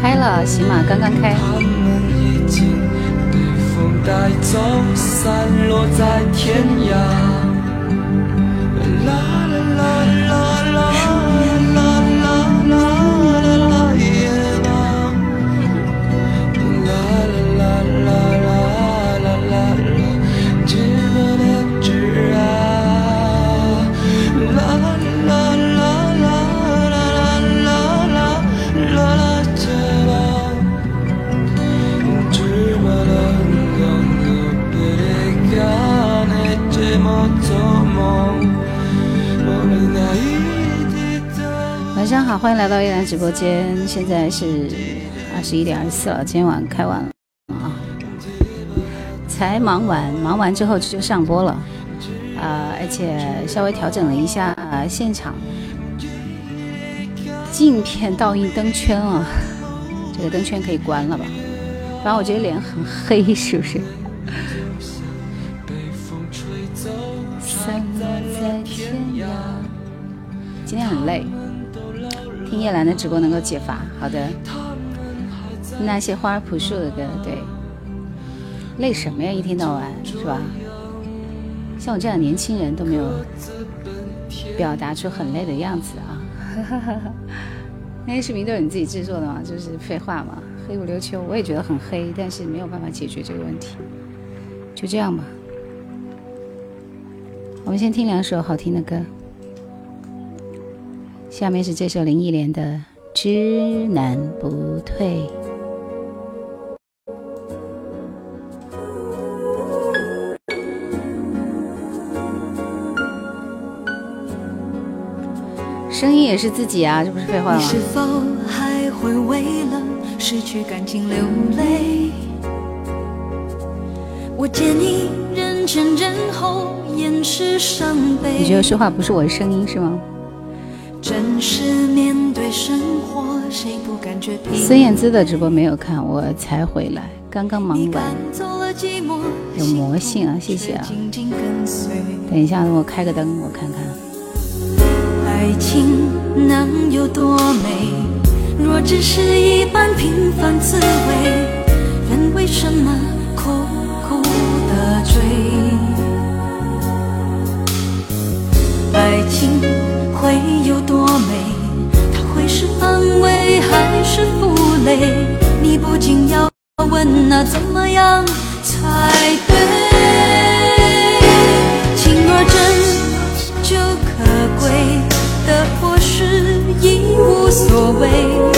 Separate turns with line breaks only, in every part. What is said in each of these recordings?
开了，喜马刚刚开。好，欢迎来到依兰直播间。现在是二十一点二十四了，今天晚开完了啊，才忙完，忙完之后就上播了啊，而且稍微调整了一下现场镜片倒映灯圈啊，这个灯圈可以关了吧？反正我觉得脸很黑，是不是？今天很累。听叶兰的直播能够解乏，好的。那些花儿朴树的歌，对。累什么呀？一天到晚是吧？像我这样年轻人都没有表达出很累的样子啊。那些视频都是你自己制作的吗？就是废话嘛，黑不溜秋。我也觉得很黑，但是没有办法解决这个问题。就这样吧。我们先听两首好听的歌。下面是这首林忆莲的《知难不退》。声音也是自己啊，这不是废话吗？是否还会为了失去感情流泪？我见你人前人后掩饰伤悲。你觉得说话不是我的声音是吗？真实面对生活，谁不感觉孙燕姿的直播没有看，我才回来，刚刚忙完。有魔性啊，谢谢啊！等一下，我开个灯，我看看。爱情能有多美？若只是一般平凡滋味，人为什么苦苦的追？爱情。会有多美？它会是安慰还是负累？你不禁要问，那怎么样才对？情若真就可贵，得或失已无所谓。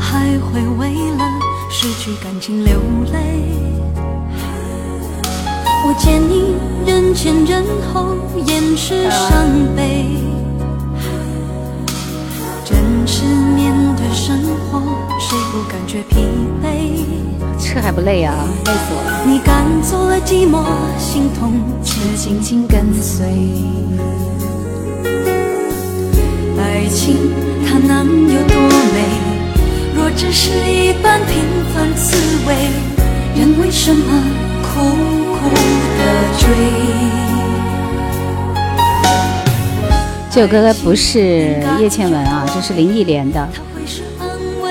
还会为了失去感情流泪，我见你人前人后掩饰伤悲，真实面对生活，谁不感觉疲惫？这还不累啊？累死我了！你赶走了寂寞，心痛却紧紧跟随。爱情它能有多美？若只是一般平凡滋味，人为什么苦苦的追？这首歌不是叶倩文啊，这是林忆莲的。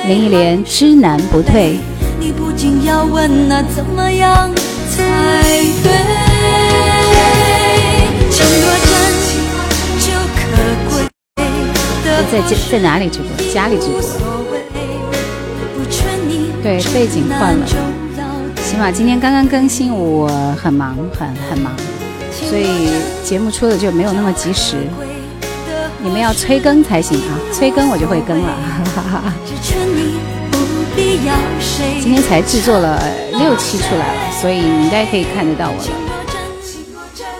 林忆莲知难不退。你不禁要问，那怎么样才对？情若真就可贵。在在在哪里直播？家里直播。对，背景换了。起码今天刚刚更新，我很忙，很很忙，所以节目出的就没有那么及时。
你们要催更才行啊，催更我就会更了。今天才制作了六期出来了，所以你应该可以看得到我了。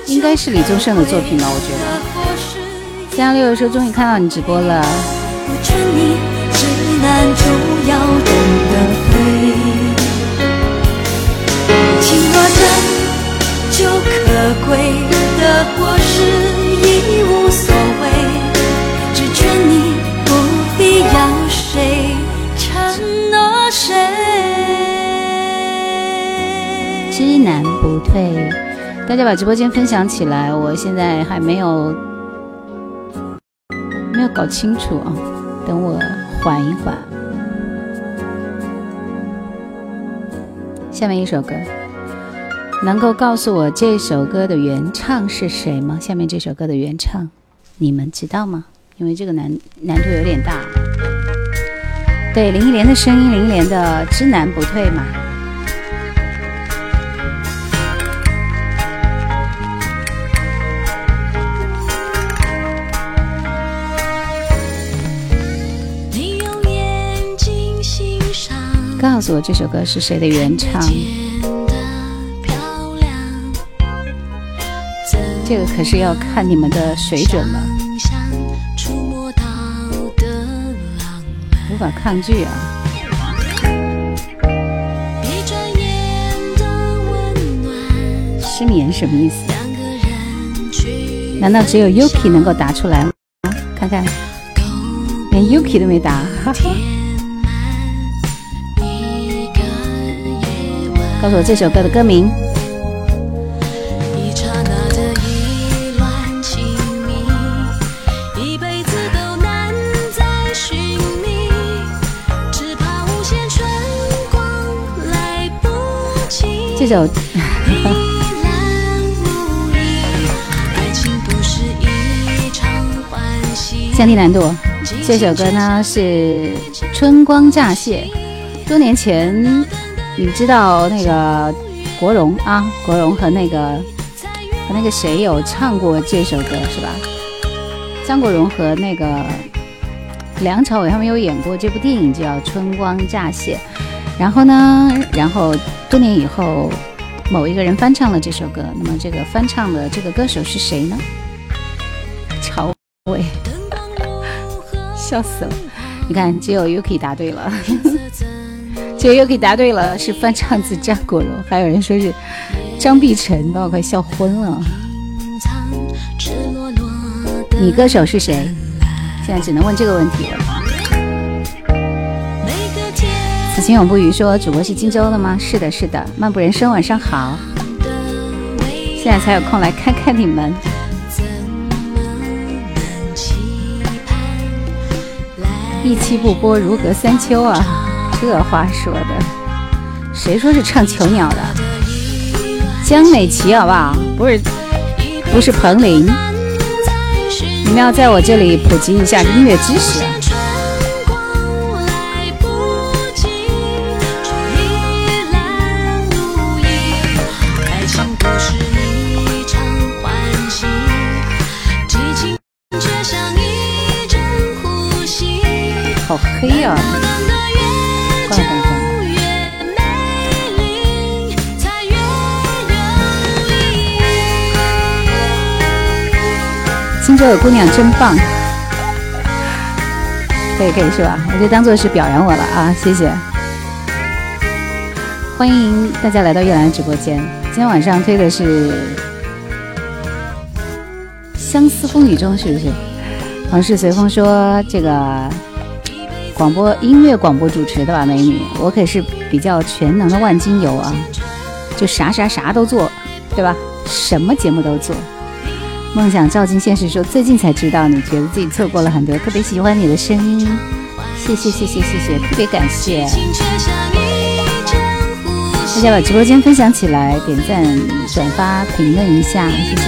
应该是李宗盛的作品吧，我觉得。三幺六说终于看到你直播了。就对，大家把直播间分享起来，我现在还没有没有搞清楚啊，等我缓一缓。下面一首歌。能够告诉我这首歌的原唱是谁吗？下面这首歌的原唱，你们知道吗？因为这个难难度有点大。对，林忆莲的声音，林忆莲的《知难不退》嘛。告诉我这首歌是谁的原唱？这个可是要看你们的水准了，无法抗拒啊！失眠什么意思？难道只有 Yuki 能够答出来吗？看看，连 Yuki 都没答。告诉我这首歌的歌名。这首《降低难度》这首歌呢是《春光乍泄》。多年前，你知道那个国荣啊，国荣和那个和那个谁有唱过这首歌是吧？张国荣和那个梁朝伟他们有演过这部电影，叫《春光乍泄》。然后呢，然后。多年以后，某一个人翻唱了这首歌。那么，这个翻唱的这个歌手是谁呢？朝伟，笑死了！你看，只有 Yuki 答对了，这又给答对了，是翻唱自张国荣。还有人说是张碧晨，把我快笑昏了。你歌手是谁？现在只能问这个问题了。此情永不渝说：“主播是荆州的吗？是的，是的。漫步人生，晚上好。现在才有空来看看你们。一期不播如隔三秋啊！这话说的，谁说是唱囚鸟的？江美琪好不好？不是，不是彭羚。你们要在我这里普及一下音乐知识。”好黑呀！州的姑娘真棒，可以可以是吧？我就当做是表扬我了啊！谢谢，欢迎大家来到叶兰直播间。今天晚上推的是《相思风雨中》，是不是？往事随风说这个。广播音乐广播主持的吧，美女，我可是比较全能的万金油啊，就啥啥啥都做，对吧？什么节目都做。梦想照进现实，说最近才知道，你觉得自己错过了很多，特别喜欢你的声音，谢谢谢谢谢谢，特别感谢。大家把直播间分享起来，点赞、转发、评论一下，谢谢。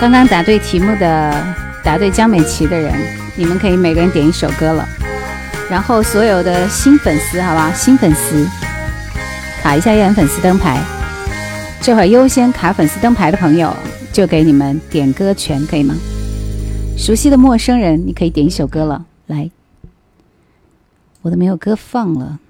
刚刚答对题目的、答对江美琪的人，你们可以每个人点一首歌了。然后所有的新粉丝，好吧，新粉丝卡一下叶兰粉丝灯牌，
这会儿优先卡粉丝灯牌的朋友，就给你们点歌权，可以吗？熟悉的陌生人，你可以点一首歌了。来，我都没有歌放了。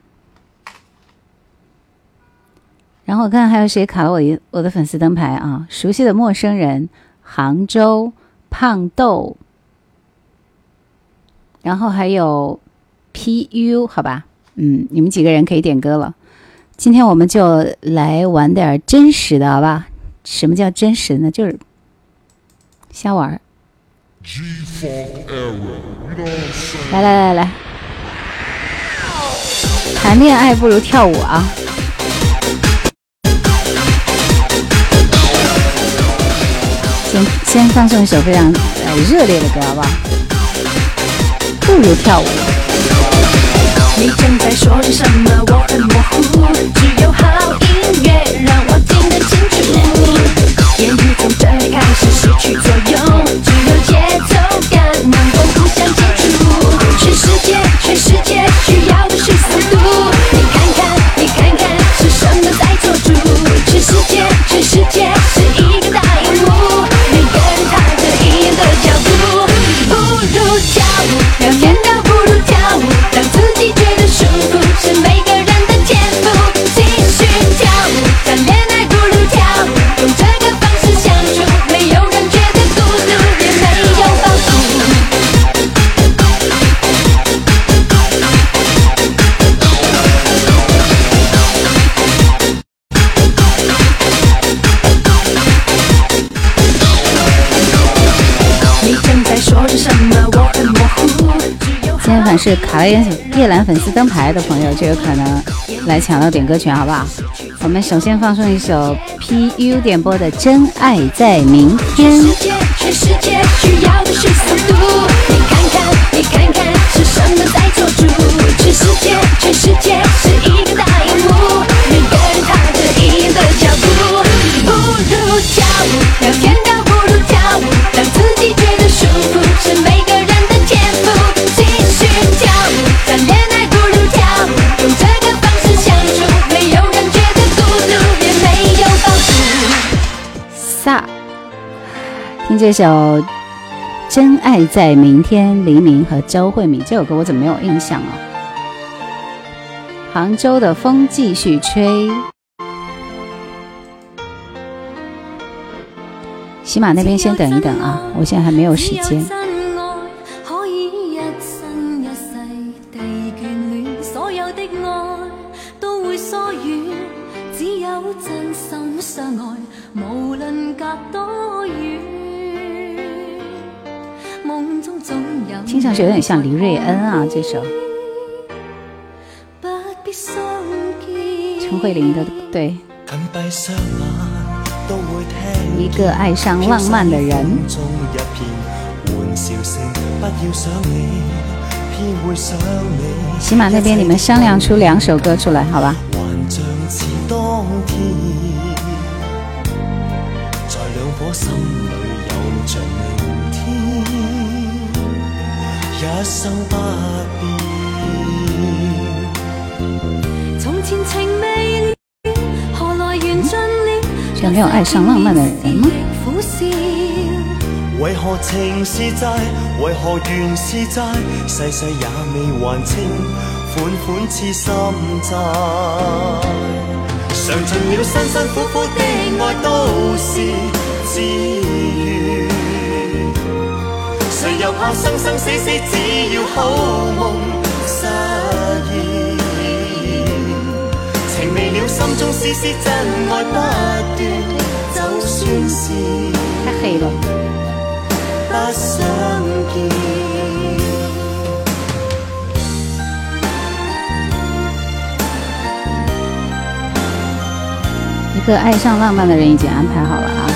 然后我看还有谁卡了我一我的粉丝灯牌啊？熟悉的陌生人，杭州胖豆，然后还有 PU，好吧，嗯，你们几个人可以点歌了。今天我们就来玩点真实的，好吧？什么叫真实呢？就是瞎玩儿。来来来来，谈恋爱不如跳舞啊！先先放送一首非常呃热烈的歌，好不好？不如跳舞。你正在说着什么？我很模糊，只有好音乐让我听得清楚。言语从这里开始失去作用，只有节奏是卡了叶叶兰粉丝灯牌的朋友就有可能来抢到点歌权，好不好？我们首先放送一首 PU 点播的《真爱在明天》。全世界，全世界是一个大这首《真爱在明天》，黎明和周慧敏这首歌我怎么没有印象啊？杭州的风继续吹，喜马那边先等一等啊，我现在还没有时间。听上去有点像黎瑞恩啊，这首陈慧琳的对，一个爱上浪漫的人。起码那边你们商量出两首歌出来，好吧？一生不变。从前情未了，何来缘尽了？有没有爱上浪漫的人吗？为何情是债？为何缘是债？世世也未还清，款款似心债。尝尽了辛辛苦苦的爱，都是自愿。又怕生生死死？只要好梦实现。情未了，心中丝丝真爱不断，就算是太黑了，不相见。一个爱上浪漫的人已经安排好了啊，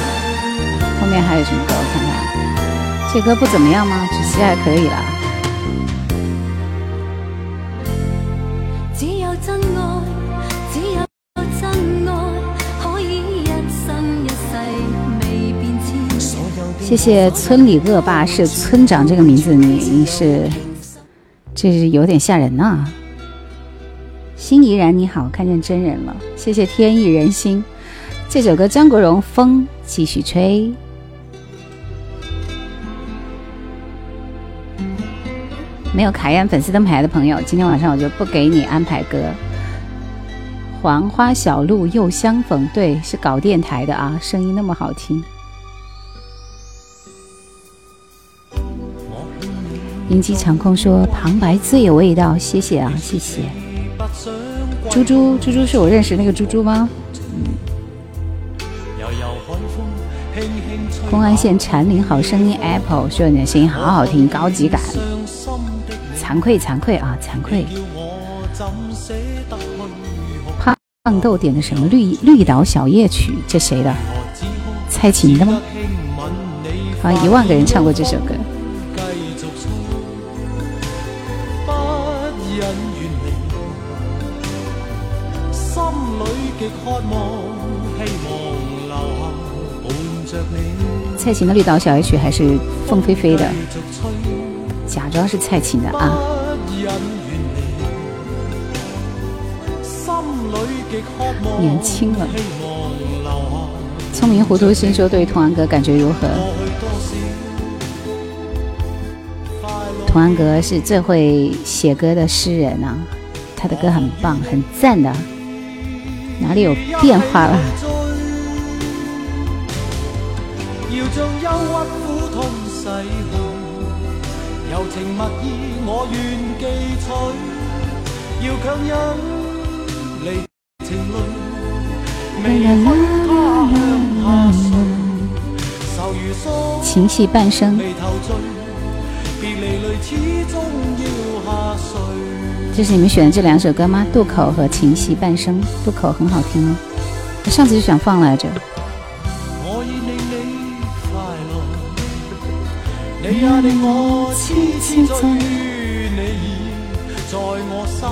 后面还有什么歌？这歌不怎么样吗？只是还可以啦。谢谢村里恶霸是村长这个名字，你你是，这是有点吓人呐。心怡然你好，看见真人了，谢谢天意人心。
这首歌张国荣《风继续吹》。没有卡宴粉丝灯牌的朋友，今天晚上我就不给你安排歌。黄花小路又相逢，对，是搞电台的啊，声音那么好听。银机长空说旁白最有味道，谢谢啊，谢谢。猪猪，猪猪是我认识那个猪猪吗？公安县蝉林好声音 Apple 说你的声音好好听，高级感。惭愧惭愧啊，惭愧。胖胖豆点的什么绿绿岛小夜曲？这谁的？蔡琴的吗？好像一万个人唱过这首歌。蔡琴的绿岛小夜曲还是凤飞飞的？假装是蔡琴的啊！年轻了，聪明糊涂心说对童安格感觉如何？童安格是最会写歌的诗人啊，他的歌很棒，很赞的。哪里有变化了？柔情蜜意，我愿记取。要强忍离情泪，未人分他向下垂。愁如锁，情系半生。这是你们选的这两首歌吗？渡口和情系半生。渡口很好听哦，我上次就想放来着。你也令我痴痴醉你已在我心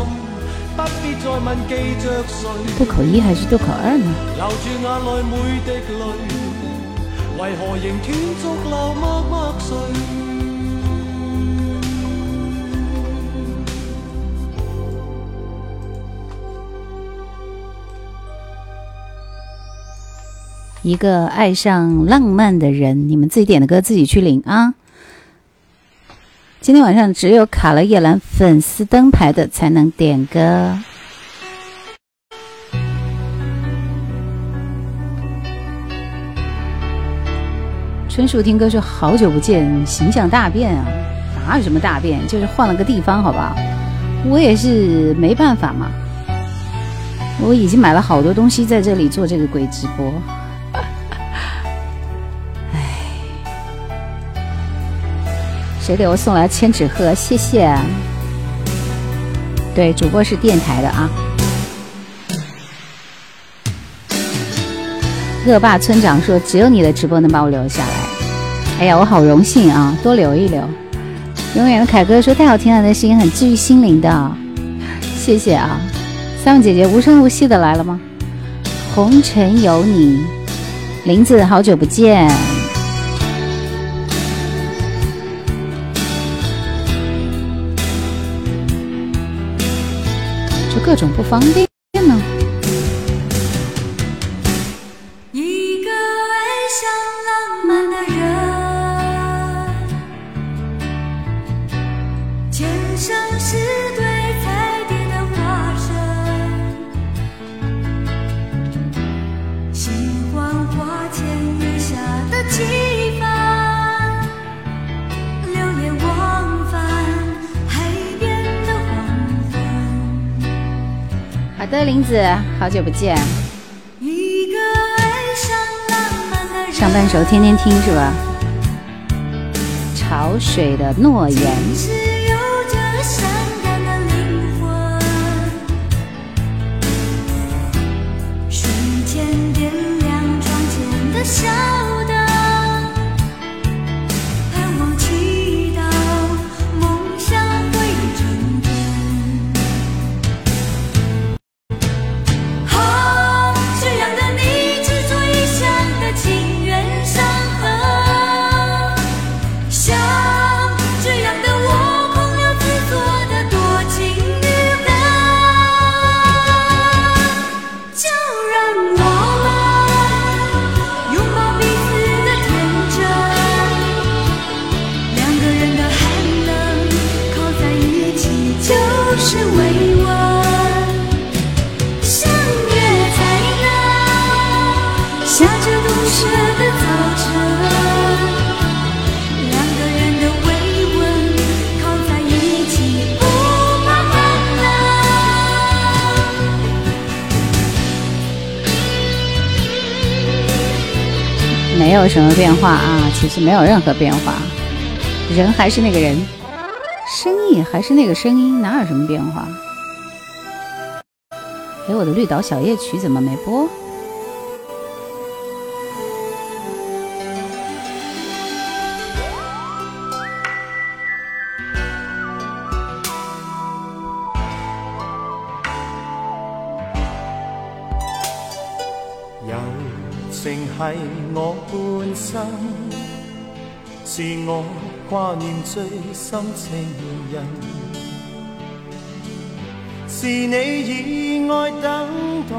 不必再问记着谁。渡口一还是渡口二呢？流住眼内每滴泪为何仍断续流默默垂一个爱上浪漫的人，你们自己点的歌自己去领啊！今天晚上只有卡了叶兰粉丝灯牌的才能点歌。春树听歌说好久不见，形象大变啊！哪有什么大变，就是换了个地方，好吧？我也是没办法嘛，我已经买了好多东西在这里做这个鬼直播。谁给我送来千纸鹤？谢谢。对，主播是电台的啊。恶霸村长说：“只有你的直播能把我留下来。”哎呀，我好荣幸啊！多留一留。永远的凯哥说：“太好听了，那声音很治愈心灵的。”谢谢啊，三位姐姐无声无息的来了吗？红尘有你，林子好久不见。各种不方便呢。林子，好久不见。上半首天天听是吧？潮水的诺言。什么变化啊，其实没有任何变化，人还是那个人，声音还是那个声音，哪有什么变化？哎，我的绿岛小夜曲怎么没播？挂念最深情人，是你以爱等待。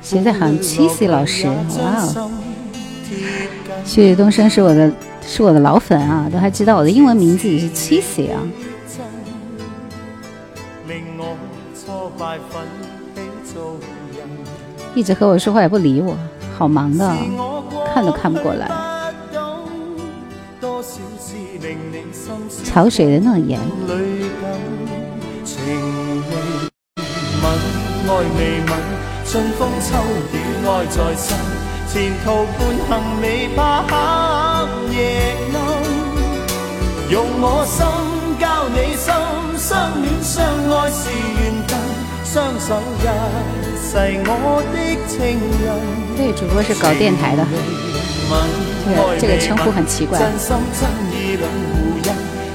现在喊七 C 老师，哇哦！旭日东升是我的，是我的老粉啊，都还知道我的英文名字也是七 C 啊。一直和我说话也不理我。好忙的，看都看不过来。潮水的诺言。用我心交你心，相恋相爱是缘分，双手一世我的情人。对，主播是搞电台的，这个这个称呼很奇怪。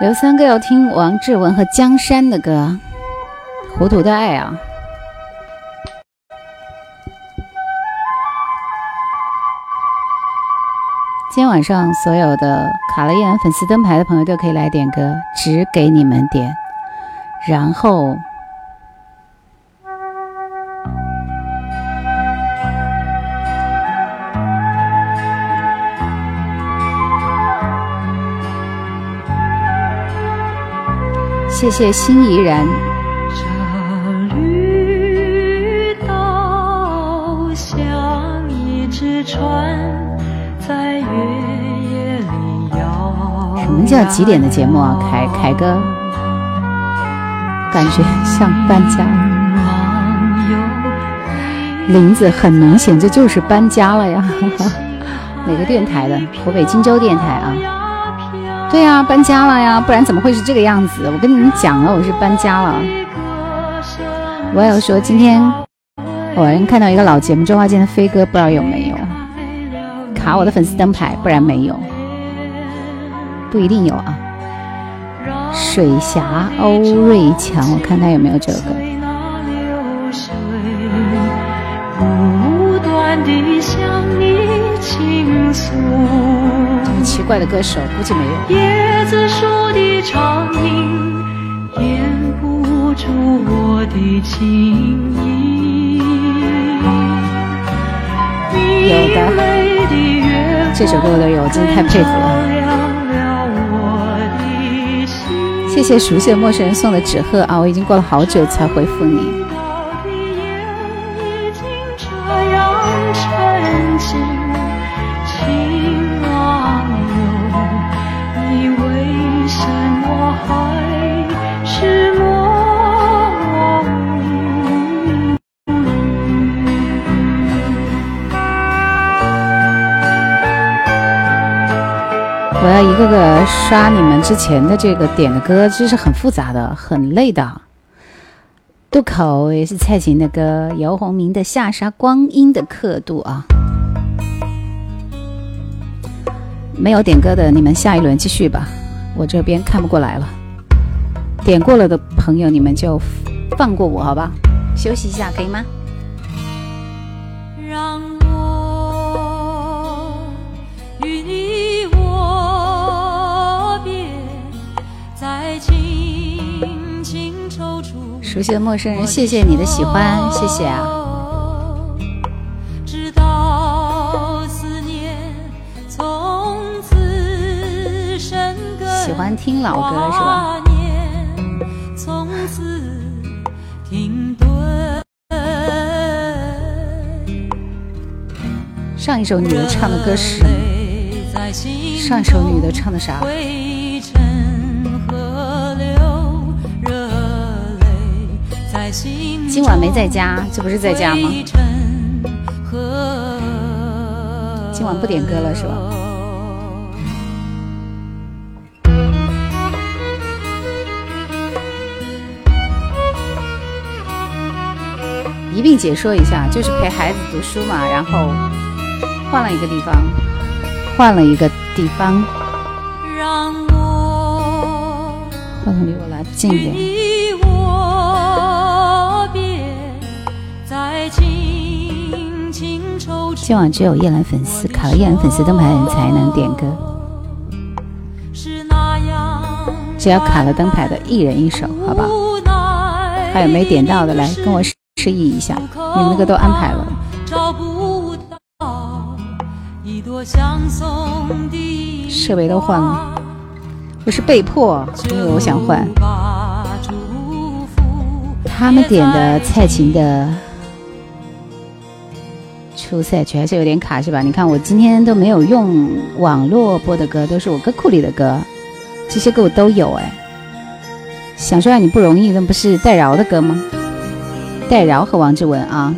刘三哥要听王志文和江山的歌，《糊涂的爱》啊！今天晚上所有的卡了燕粉丝灯牌的朋友都可以来点歌，只给你们点，然后。谢谢心怡然。什么叫几点的节目啊？凯凯哥，感觉像搬家。林子很明显，这就是搬家了呀。哪个电台的？湖北荆州电台啊。对呀，搬家了呀，不然怎么会是这个样子？我跟你们讲了，我是搬家了。我有说今天我看到一个老节目，周华健的飞哥，不知道有没有卡我的粉丝灯牌，不然没有，不一定有啊。水侠欧瑞强，我看他有没有这个歌。奇怪的歌手，估计没有。椰子树的长影掩不住我的情意。有的，这首歌我都有，真的太佩服了。谢谢熟悉的陌生人送的纸鹤啊，我已经过了好久才回复你。刷你们之前的这个点的歌，这是很复杂的，很累的。渡口也是蔡琴的歌，姚宏明的《下沙光阴的刻度》啊。没有点歌的，你们下一轮继续吧，我这边看不过来了。点过了的朋友，你们就放过我好吧？休息一下可以吗？
熟悉的陌生人，谢谢你的喜欢，谢谢啊。喜欢听老歌是吧？上一首女的唱的歌是上一首女的唱的啥？今晚没在家，这不是在家吗？今晚不点歌了是吧？一并解说一下，就是陪孩子读书嘛，然后换了一个地方，换了一个地方，话筒离我来近一点。今晚只有叶兰粉丝卡了叶兰粉丝灯牌的人才能点歌，只要卡了灯牌的一人一首，好吧？还有没点到的，来跟我示意一下，你们的歌都安排了。设备都换了，我是被迫，因为我想换。他们点的蔡琴的。出赛曲还是有点卡是吧？你看我今天都没有用网络播的歌，都是我歌库里的歌，这些歌我都有哎。想说让你不容易，那不是戴娆的歌吗？戴娆和王志文啊，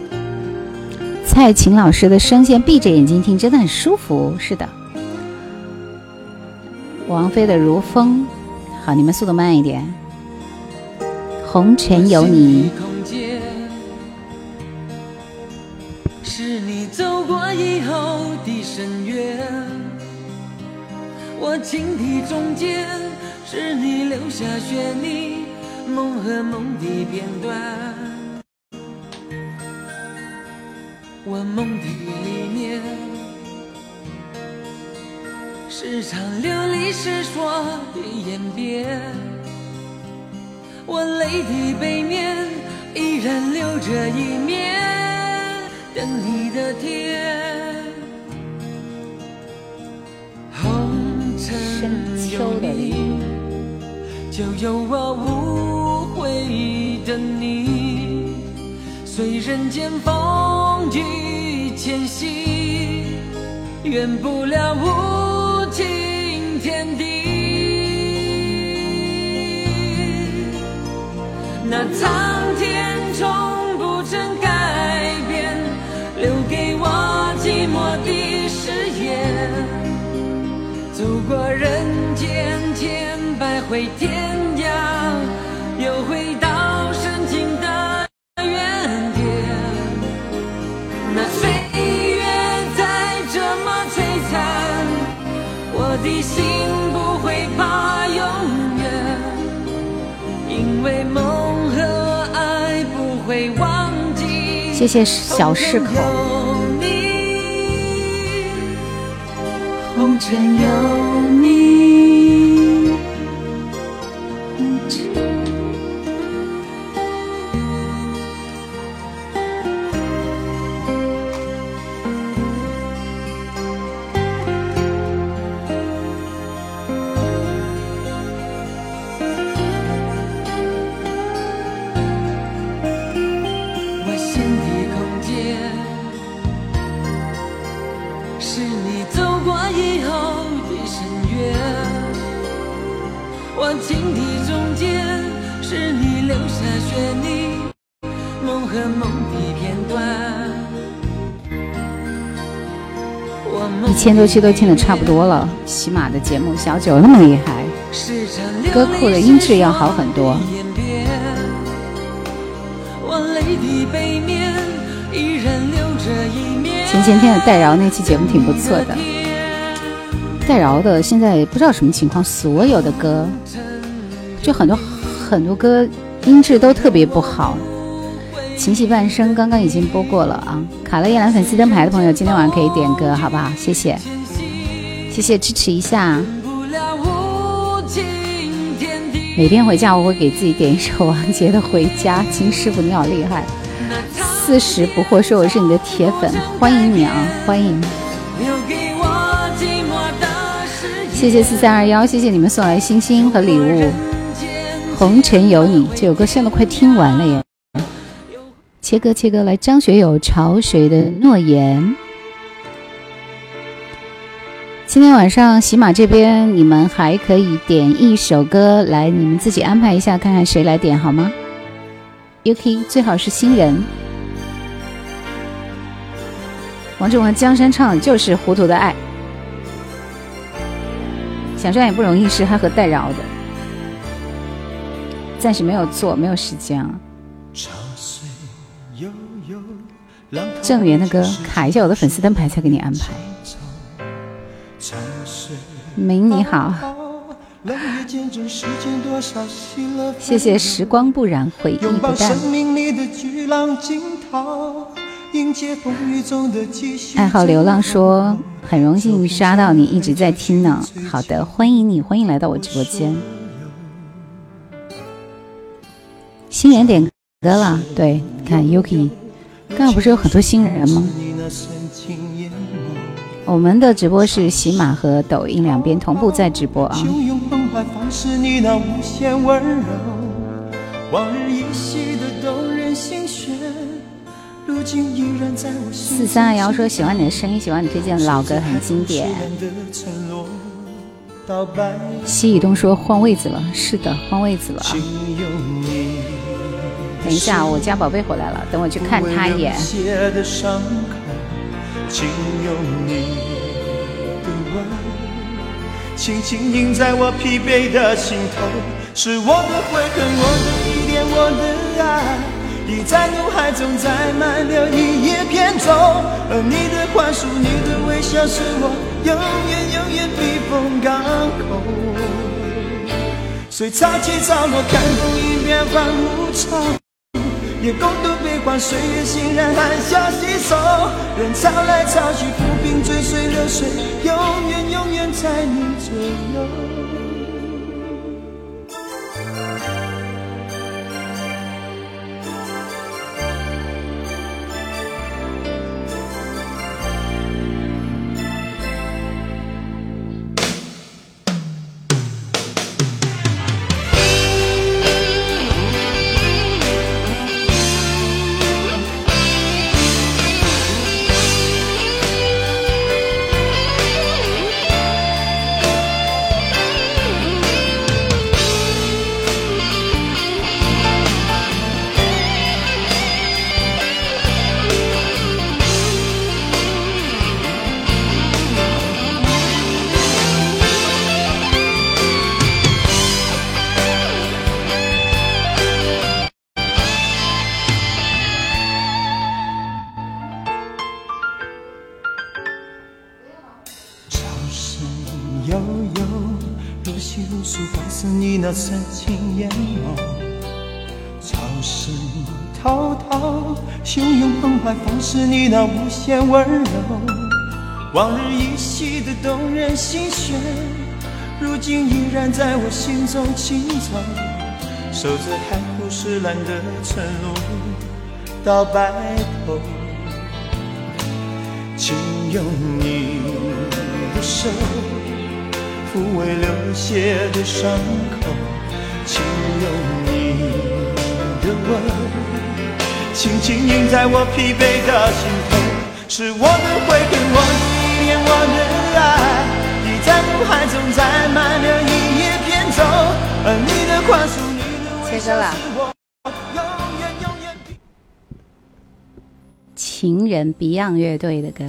蔡琴老师的声线闭着眼睛听真的很舒服，是的。王菲的如风，好，你们速度慢一点。红尘有你。我情题中间是你留下旋律，梦和梦的片段。我梦的里面是场流离失所的演变，我泪的背面依然留着一面等你的天。有你，就有我无悔的你，随人间风雨前行，圆不了无尽天地。那苍天从不曾改变，留给我寂寞的誓言。走过人回天涯，又回到深情的原点。那岁月再这么摧残，我的心不会怕永远，因为梦和爱不会忘记。谢谢小适口。红尘有千多期都听的差不多了，喜马的节目小九那么厉害，歌库的音质要好很多。前前天的戴娆那期节目挺不错的，戴娆的现在不知道什么情况，所有的歌就很多很多歌音质都特别不好。情系半生刚刚已经播过了啊！卡了夜兰粉丝灯牌的朋友，今天晚上可以点歌，好不好？谢谢，谢谢支持一下。
每天回家我会给自己点一首王杰的《回家》。金师傅你好厉害，四十不惑说我是你的铁粉，欢迎你啊，欢迎！谢谢四三二幺，谢谢你们送来星星和礼物。红尘有你，这首歌现在都快听完了耶。切歌切歌，来张学友《潮水的诺言》。今天晚上喜马这边，你们还可以点一首歌来，你们自己安排一下，看看谁来点好吗？UK 最好是新人。王志文江山唱的就是《糊涂的爱》，想赚也不容易，是他和戴娆的，暂时没有做，没有时间啊。郑源的歌，卡一下我的粉丝灯牌才给你安排。明你好，谢谢时光不染，回忆不淡。爱好流浪说很荣幸刷到你一直在听呢。好的，欢迎你，欢迎来到我直播间。新人点歌了，对，看 Yuki，刚刚不是有很多新人吗？我们的直播是喜马和抖音两边同步在直播啊。四三二幺说喜欢你的声音，喜欢你推荐的老歌很经典。西以东说换位子了，是的，换位子了。等一下，我家宝贝回来了，等我去看他一眼。请用你的吻，轻轻印在我疲惫的心头，是我的悔恨，我的依恋，我的爱，已在脑海中载满了一叶扁舟。而你的宽恕，你的微笑，是我永远永远避风港口。随潮起潮落，看风云变幻无常。也共度悲欢岁月，欣然含笑携手，人潮来潮去，浮萍追随流水，永远永远在你左右。那无限温柔，往日依稀的动人心弦，如今依然在我心中轻走，守着海枯石烂的承诺到白头。请用你的手抚慰流血的伤口，请用你的吻。轻轻印在我疲惫的心头，是我的悔恨，我的依恋，我的爱，已在脑海中载满了一叶扁舟。而你的宽恕，你的微笑，是我永远永远。情人 Beyond 乐队的歌，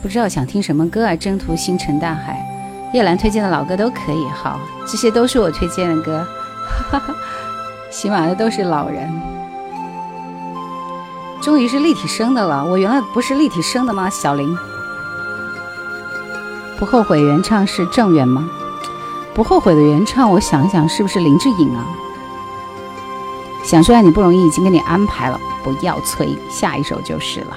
不知道想听什么歌啊？征途星辰大海，叶兰推荐的老歌都可以。好，这些都是我推荐的歌，哈哈，喜马的都是老人。终于是立体声的了，我原来不是立体声的吗？小林，不后悔原唱是郑源吗？不后悔的原唱，我想想是不是林志颖啊？想说爱你不容易，已经给你安排了，不要催，下一首就是了。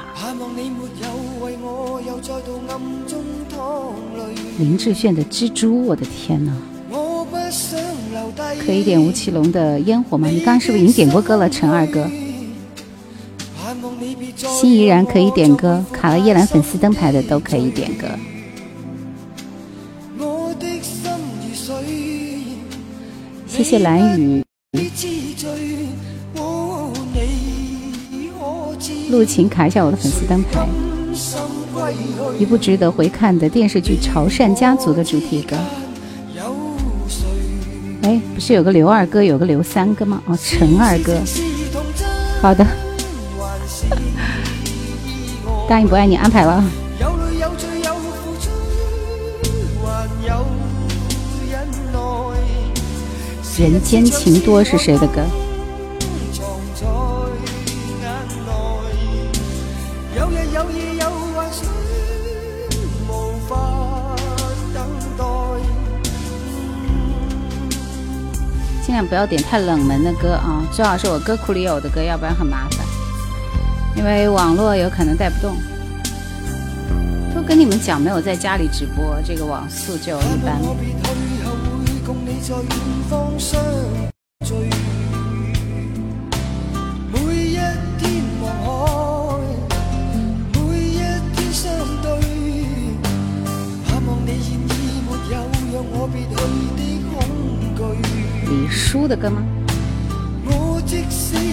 林志炫的蜘蛛，我的天哪！可以点吴奇隆的烟火吗？你刚刚是不是已经点过歌了？陈二哥，心怡然可以点歌，卡了叶兰粉丝灯牌的都可以点歌。谢谢蓝雨。陆晴卡一下我的粉丝灯牌。一部值得回看的电视剧《潮汕家族》的主题歌。哎，不是有个刘二哥，有个刘三哥吗？哦，陈二哥。好的。答应不爱你，安排了。人间情多是谁的歌？尽量不要点太冷门的歌啊，最好是我歌库里有的歌，要不然很麻烦，因为网络有可能带不动。都跟你们讲，没有在家里直播，这个网速就一般。李叔的歌吗？好黑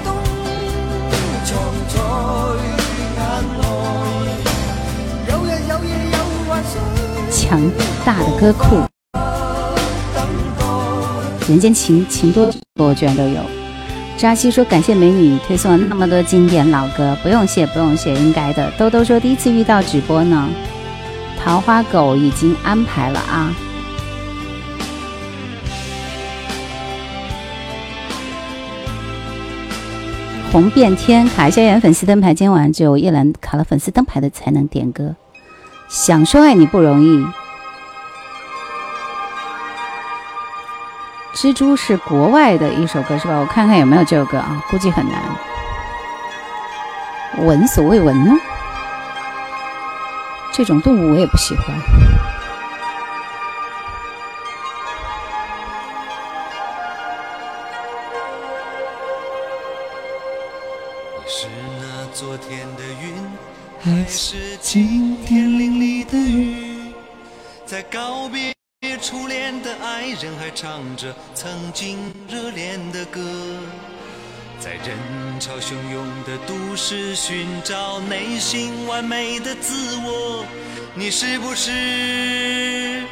强大的歌库，人间情情多多，居然都有。扎西说：“感谢美女推送了那么多经典老歌，不用谢，不用谢，应该的。”兜兜说：“第一次遇到直播呢。”桃花狗已经安排了啊。红遍天，卡一下原粉丝灯牌，今天晚上只有叶兰卡了粉丝灯牌的才能点歌。想说爱你不容易。蜘蛛是国外的一首歌是吧？我看看有没有这首歌啊，估计很难。闻所未闻呢？这种动物我也不喜欢。
是那昨天的云还是今天淋漓的雨，在告别初恋的爱人，还唱着曾经热恋的歌，在人潮汹涌的都市寻找内心完美的自我，你是不是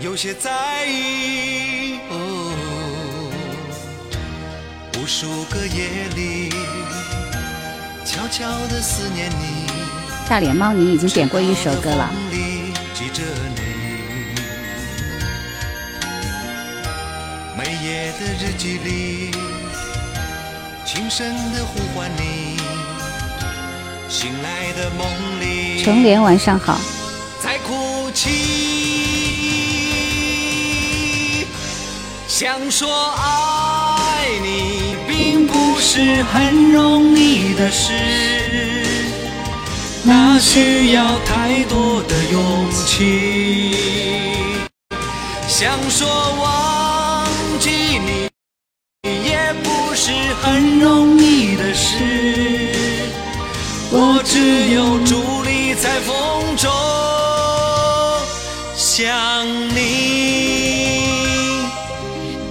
有些在意？哦无数个夜里，悄悄地思念你。
大脸猫，你已经点过一首歌了。成莲，晚上好。
在哭泣，想说爱你，并不是很容易的事。那需要太多的勇气，想说忘记你也不是很容易的事，我只有伫立在风中想你。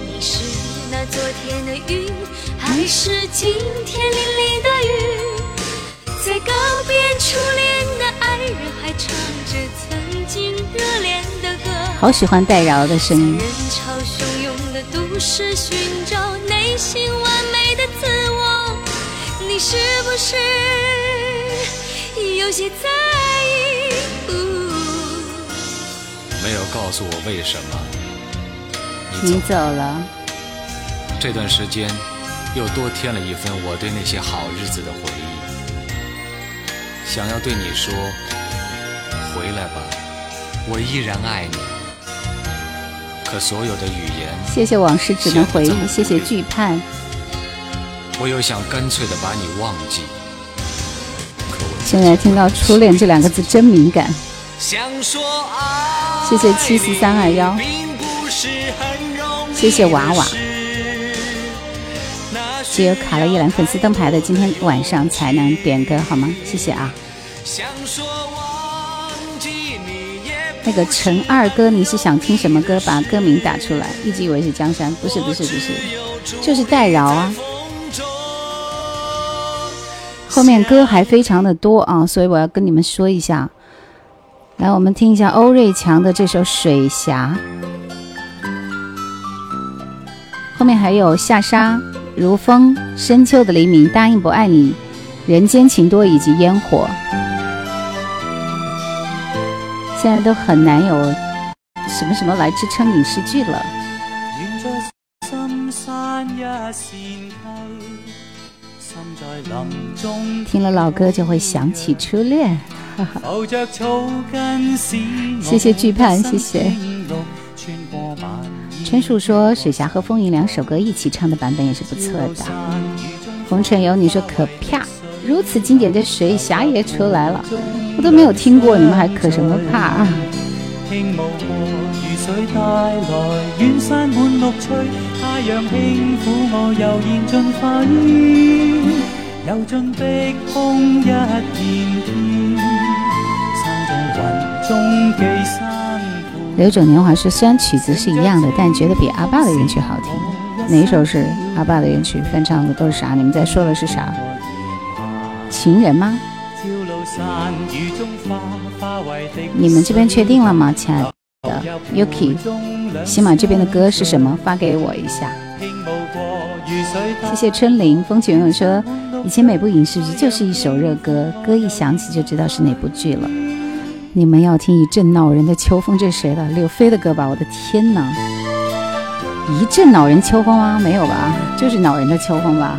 你是那昨天的云，还是今天淋漓的雨？在告别初恋的爱人，还唱着曾经热恋的歌。
好喜欢戴娆的声音。
人潮汹涌的都市，寻找内心完美的自我，你是不是有些在意？
没有告诉我为什么
你走了。
这段时间又多添了一份我对那些好日子的回忆。想要对你说，回来吧，我依然爱你。可所有的语言，
谢谢往事只能回忆，谢谢惧盼。
我又想干脆的把你忘记。
现在听到初恋这两个字真敏感。谢谢七四三二幺，谢谢娃娃。只有卡了一栏粉丝灯牌的，今天晚上才能点歌好吗？谢谢啊。那个陈二哥，你是想听什么歌？把歌名打出来。一直以为是江山，不是不是不是，就是代饶啊。后面歌还非常的多啊，所以我要跟你们说一下。来，我们听一下欧瑞强的这首《水霞》，后面还有下沙、如风、深秋的黎明、答应不爱你、人间情多以及烟火。现在都很难有什么什么来支撑影视剧了。听了老歌就会想起初恋。谢谢惧盼，谢谢。春树说水霞和风云两首歌一起唱的版本也是不错的。红尘有你说可啪，如此经典的水侠也出来了。我都没有听过，你们还可什么怕啊？刘种年华是，虽然曲子是一样的，但觉得比阿爸的原曲好听。哪一首是阿爸的原曲？翻唱的都是啥？你们在说的是啥？情人吗？你们这边确定了吗，亲爱的 Yuki？喜马这边的歌是什么？发给我一下。谢谢春林风起云涌说，以前每部影视剧就是一首热歌，歌一响起就知道是哪部剧了。你们要听一阵恼人的秋风，这是谁的？柳飞的歌吧？我的天哪！一阵恼人秋风吗？没有吧？就是恼人的秋风吧？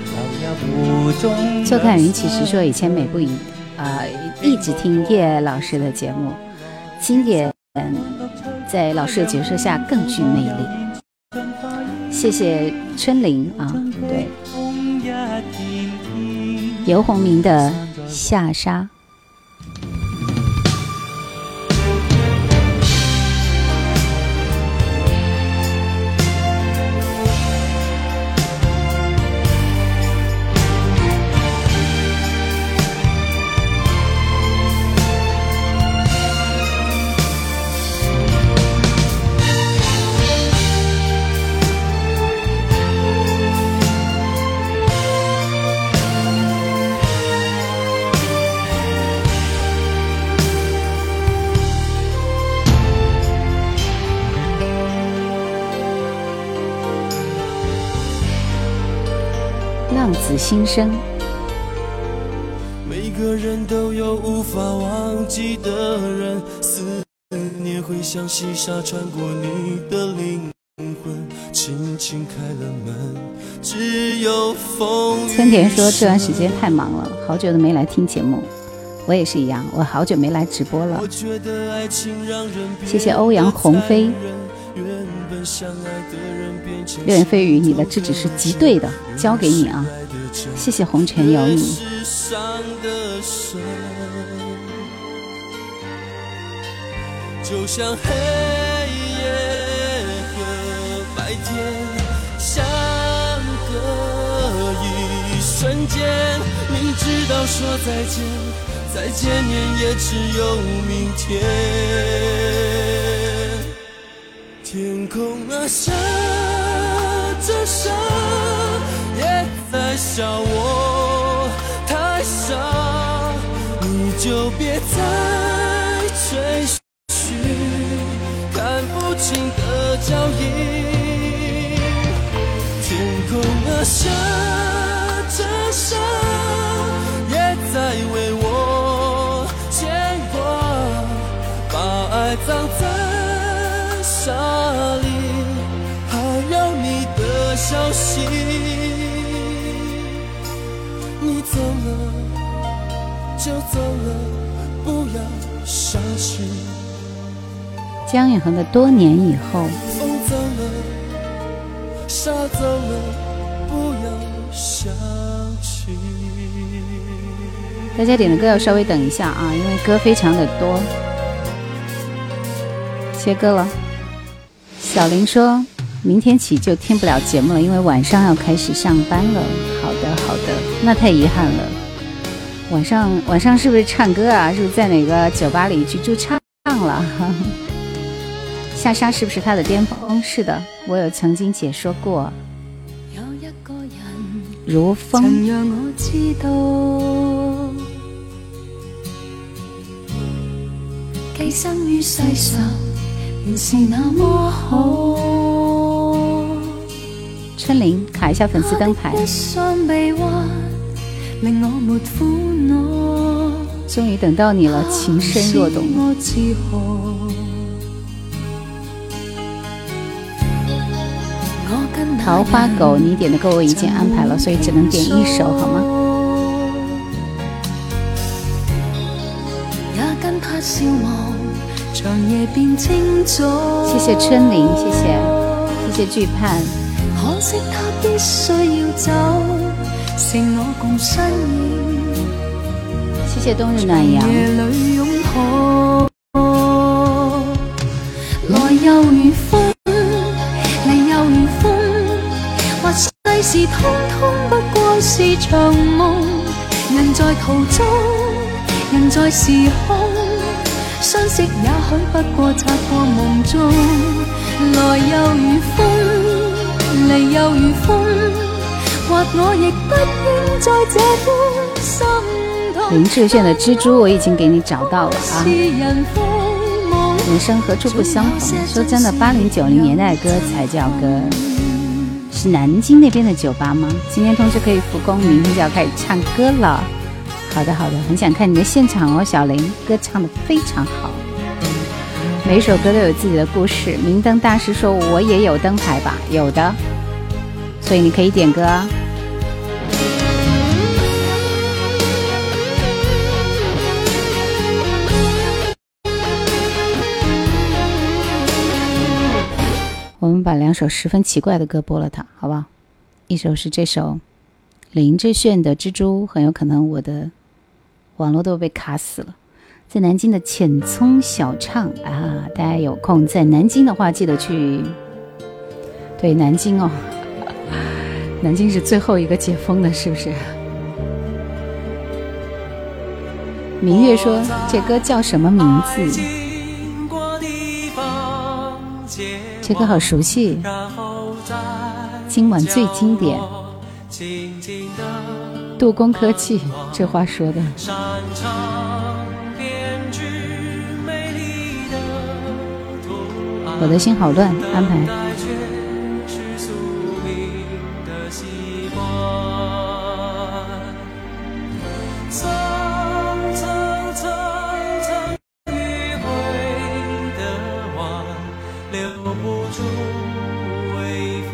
坐看云起时说，以前每部影，呃，一直听叶老师的节目，经典在老师的解说下更具魅力。谢谢春玲啊，对，游鸿明的下沙。心声。每个人都有无法忘记的人，思念会像细沙穿过你的灵魂，轻轻开了门。只有风。春 田说这段时间太忙了，好久都没来听节目。我也是一样，我好久没来直播了。谢谢欧阳鸿飞。流言蜚语，你的这只是极对的，交给你啊。谢谢红尘有你。就像黑夜和白天相隔一瞬间，明知道说再见，再见面也只有明天。天空啊，下着沙，在笑我太傻，你就别再
姜育恒的多年以后。
风走了，沙走了，不要想起。
大家点的歌要稍微等一下啊，因为歌非常的多。切歌了。小林说：“明天起就听不了节目了，因为晚上要开始上班了。”好的，好的，那太遗憾了。晚上晚上是不是唱歌啊？是不是在哪个酒吧里去驻唱了？下沙是不是他的巅峰？是的，我有曾经解说过。如风。春玲，卡一下粉丝灯牌。终于等到你了，情深若懂。桃花狗，你点的歌我已经安排了，所以只能点一首，好吗？谢谢春玲，谢谢，谢谢惧盼。谢谢冬日暖阳。来又如风，离世事通通不过是场梦。人在途中，人在时空。相识也许不过擦过梦中，来又如风，离又如风，或我亦不应在这般心痛。林志炫的蜘蛛我已经给你找到了啊！人生何处不相逢？说真的，八零九零年代的歌才叫歌。是南京那边的酒吧吗？今天同学可以复工，明天就要开始唱歌了。好的，好的，很想看你的现场哦，小林，歌唱的非常好，每首歌都有自己的故事。明灯大师说：“我也有灯牌吧？”有的，所以你可以点歌。我们把两首十分奇怪的歌播了，它好不好？一首是这首林志炫的《蜘蛛》，很有可能我的。网络都被卡死了，在南京的浅葱小唱啊，大家有空在南京的话，记得去。对，南京哦，南京是最后一个解封的，是不是？明月说：“这歌叫什么名字？”这歌好熟悉，今晚最经典。杜工科技，这话说的。我的心好乱，安排。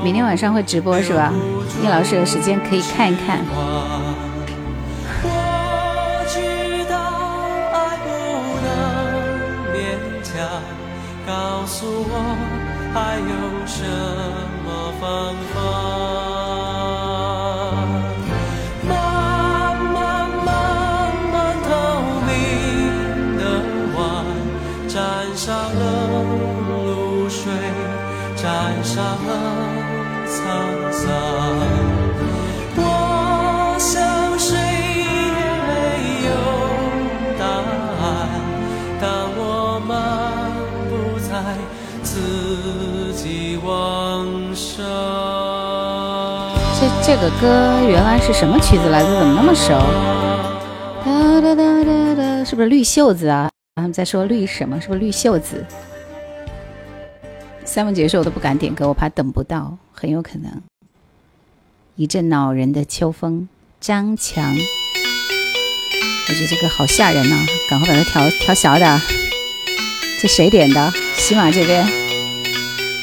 明天晚上会直播是吧？叶老师有时间可以看一看。告诉我还有什么方法？这个歌原来是什么曲子来着？怎么那么熟？哒哒哒哒哒，是不是绿袖子啊？他们在说绿什么？是不是绿袖子？三文结束我都不敢点歌，我怕等不到，很有可能。一阵恼人的秋风，张强。我觉得这个好吓人呐，赶快把它调调小点。这谁点的？喜马这边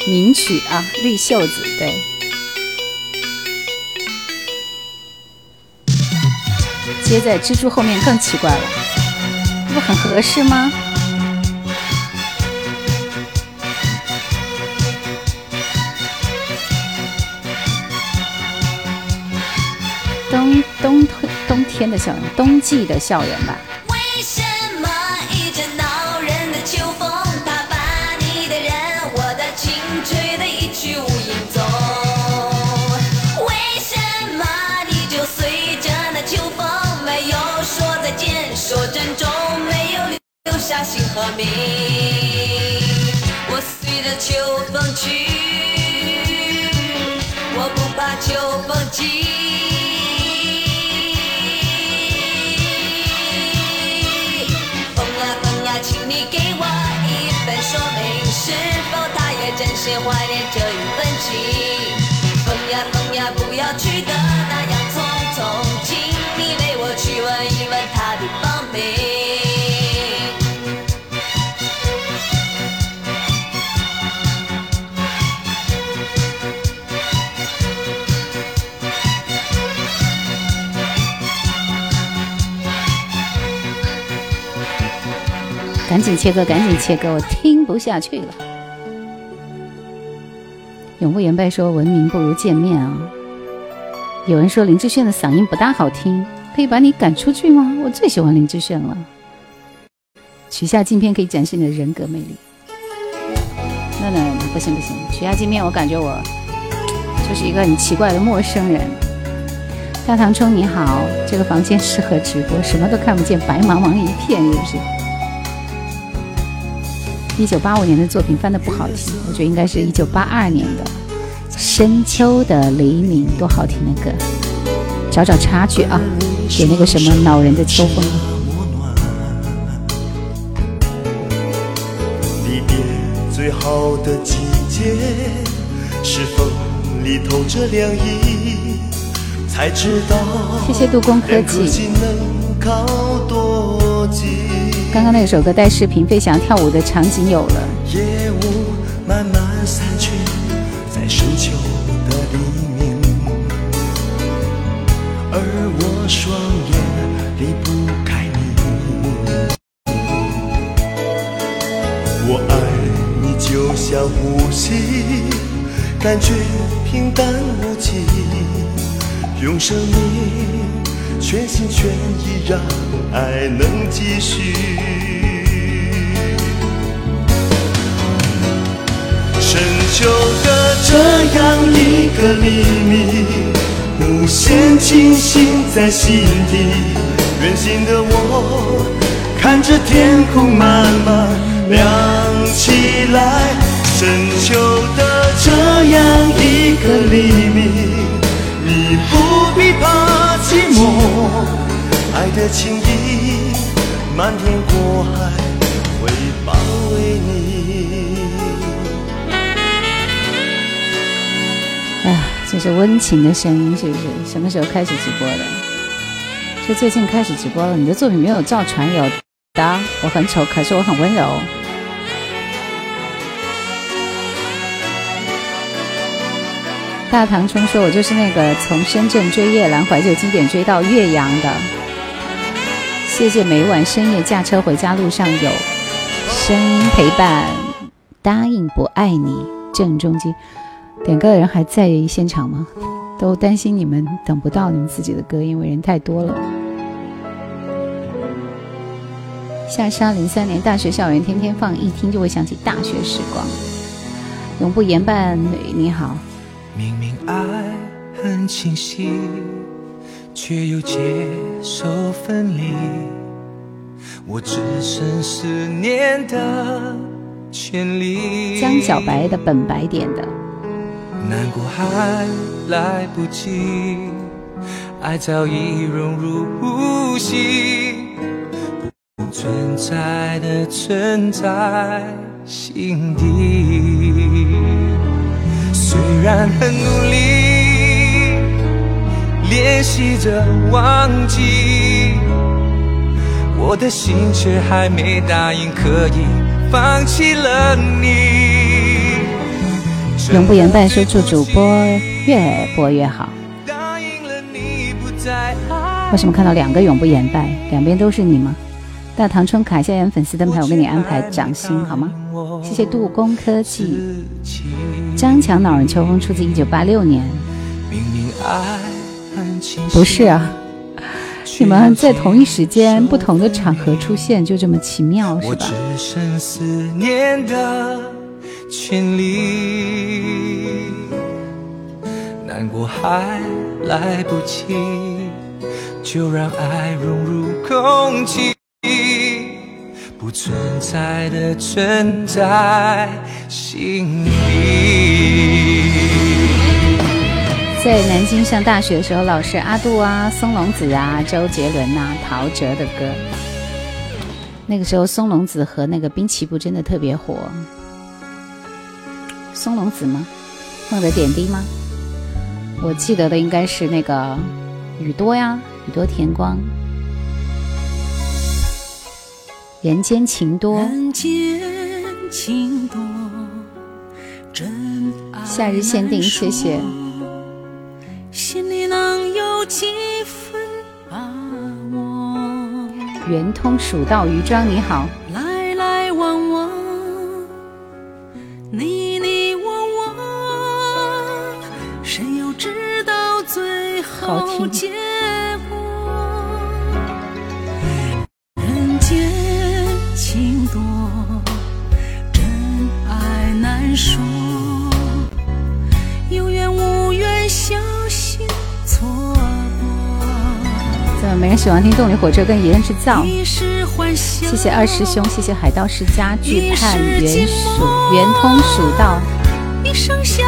名曲啊，绿袖子，对。接在蜘蛛后面更奇怪了，这不很合适吗？冬冬冬天的校园，冬季的校园吧。留下姓和名，我随着秋风去，我不怕秋风急。风呀风呀，请你给我一份说明，是否他也真心怀念这一份情？风呀风呀，不要去赶紧切歌，赶紧切歌，我听不下去了。永不言败说：“闻名不如见面啊。”有人说林志炫的嗓音不大好听，可以把你赶出去吗？我最喜欢林志炫了。取下镜片可以展示你的人格魅力。那那不行不行，取下镜片，我感觉我就是一个很奇怪的陌生人。大唐冲你好，这个房间适合直播，什么都看不见，白茫茫一片，是不是？一九八五年的作品翻的不好听，我觉得应该是一九八二年的《深秋的黎明》，多好听的歌！找找插曲啊，点那个什么恼人的秋风。离别最好的季节，是风里透着凉意，才知道谢谢杜工科技。刚刚那首歌带视频飞翔跳舞的场景有了。夜雾慢慢散去，在深秋的黎明，而我双眼离不开你。我爱你就像呼吸，感觉平淡无奇，用生命。全心全意让爱能继续。深秋的这样一个黎明，无限清醒在心底。远行的我，看着天空慢慢亮起来。深秋的这样一个黎明，你不必怕。寂寞，爱的情意，漫天过海会包围你。哎呀，这是温情的声音，是不是？什么时候开始直播的？就最近开始直播了。你的作品没有造船，有的。我很丑，可是我很温柔。大唐冲说：“我就是那个从深圳追夜兰怀旧经典追到岳阳的。谢谢每晚深夜驾车回家路上有声音陪伴。答应不爱你，郑中基。点歌的人还在现场吗？都担心你们等不到你们自己的歌，因为人太多了。下沙零三年大学校园天天放，一听就会想起大学时光。永不言伴你好。”明明爱很清晰，却又接受分离，我只剩思念的权利。江小白的本白点的。
难过还来不及，爱早已融入呼吸，不存在的存在心底。虽然很努力练习着忘记，我的心却还没答应可以放弃了你。
永不言败说祝主播越播越好。为什么看到两个永不言败？两边都是你吗？大唐春卡下眼粉丝灯牌，我给你安排掌心好吗？谢谢杜工科技。张强恼人秋风出自一九八六年。不是啊，你们在同一时间不同的场合出现，就这么奇妙是吧只剩思念的？权利，难过还来不及，就让爱融入空气，不存在的存在心里。在南京上大学的时候，老师阿杜啊、松隆子啊、周杰伦呐、陶喆的歌，那个时候松隆子和那个滨崎步真的特别火。松隆子吗？梦的点滴吗？我记得的应该是那个雨多呀，雨多田光。人间情多，夏日限定，谢谢。圆通蜀道余庄，你好。来来往往，你。你我我，谁又知道最后结果。人间情多，真爱难说。没人喜欢听动力火车跟一人制造？谢谢二师兄，谢谢海盗世家，巨盼元蜀圆通蜀道。一生相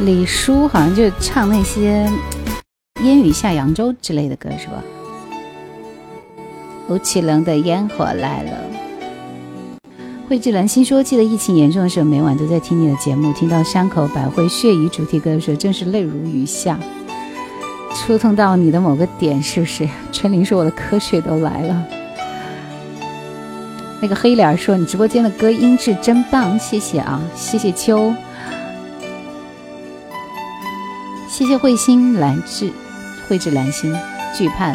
李叔好像就唱那些《烟雨下扬州》之类的歌是吧？吴奇隆的《烟火来了》。慧智兰心说：“记得疫情严重的时候，每晚都在听你的节目，听到山口百惠血疑主题歌的时候，真是泪如雨下，触痛到你的某个点，是不是？”春玲说：“我的瞌睡都来了。”那个黑脸说：“你直播间的歌音质真棒，谢谢啊，谢谢秋。”谢谢慧心蓝志，慧智蓝心惧盼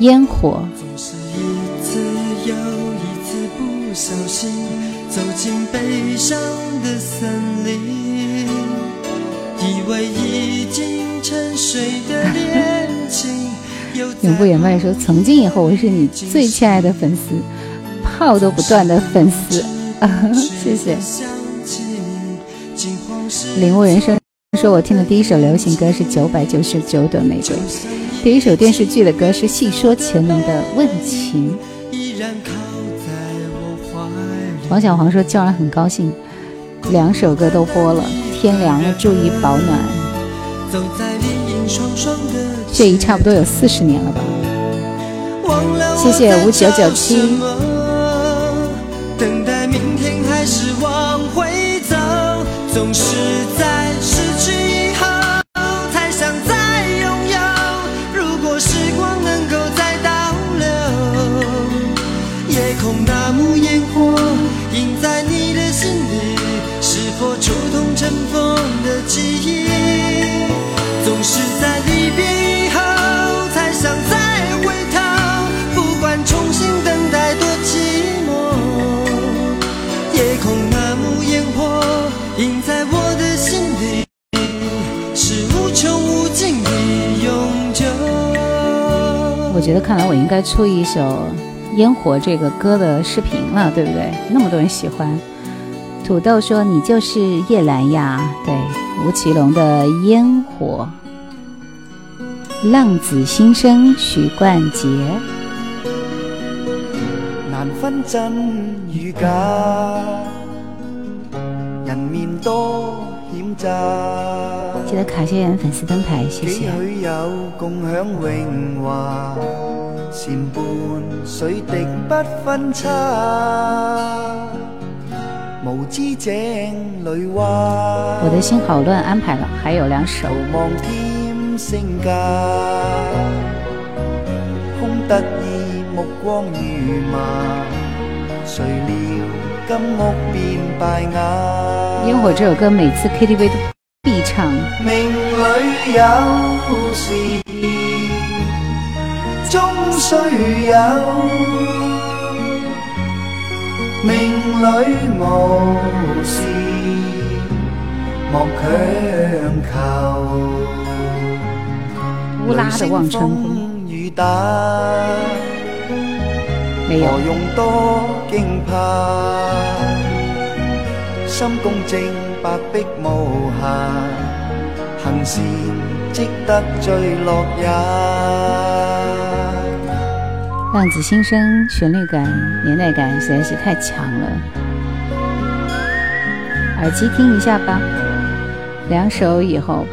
烟火。永不言败说，从今以后我是你最亲爱的粉丝，炮都不断的粉丝，谢谢。领悟人生说：“我听的第一首流行歌是九百九十九朵玫瑰，第一首电视剧的歌是《戏说乾隆的问情》。”王小黄说：“叫人很高兴，两首歌都播了。天凉了，注意保暖。”这一差不多有四十年了吧？谢谢五九九七。总是觉得看来我应该出一首《烟火》这个歌的视频了，对不对？那么多人喜欢。土豆说：“你就是叶兰呀。”对，吴奇隆的《烟火》。浪子心声，许冠杰。难分真与假，人面多险诈。记得卡谢粉丝灯牌，谢谢。几许有共享荣华，善伴水滴不分差。无知井里蛙。我的心好乱，安排了，还有两首。升价，空得意目光如麻，谁料金屋变败瓦。烟火这首歌每次 KTV 都必唱。有，命里无事莫强求。乌拉的望春风，没有。心公正，白璧无瑕，行善积得最乐也。浪子心声，旋律感、年代感实在是太强了。耳机听一下吧，两首以后。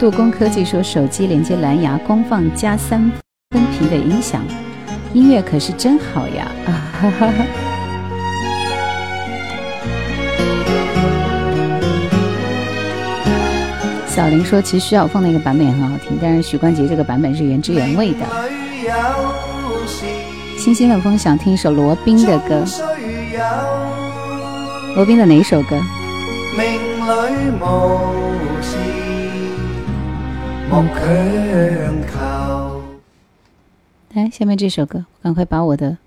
杜工科技说：“手机连接蓝牙，功放加三分频的音响，音乐可是真好呀！”啊哈哈哈。小林说：“其实徐小凤那个版本也很好听，但是许冠杰这个版本是原汁原味的。”清新的风想听一首罗宾的歌，罗宾的哪一首歌？来，下面这首歌，赶快把我的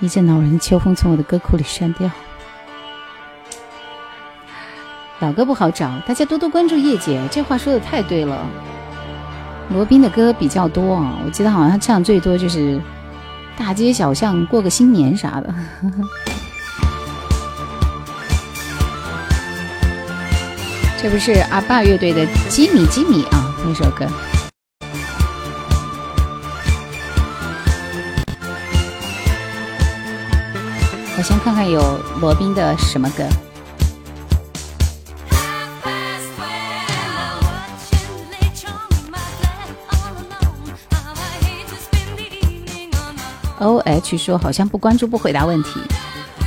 一阵恼人的秋风从我的歌库里删掉。老歌不好找，大家多多关注叶姐，这话说的太对了。罗宾的歌比较多啊，我记得好像唱最多就是大街小巷过个新年啥的。这不是阿爸乐队的《吉米吉米》啊，那首歌。我先看看有罗宾的什么歌。O H 说好像不关注不回答问题，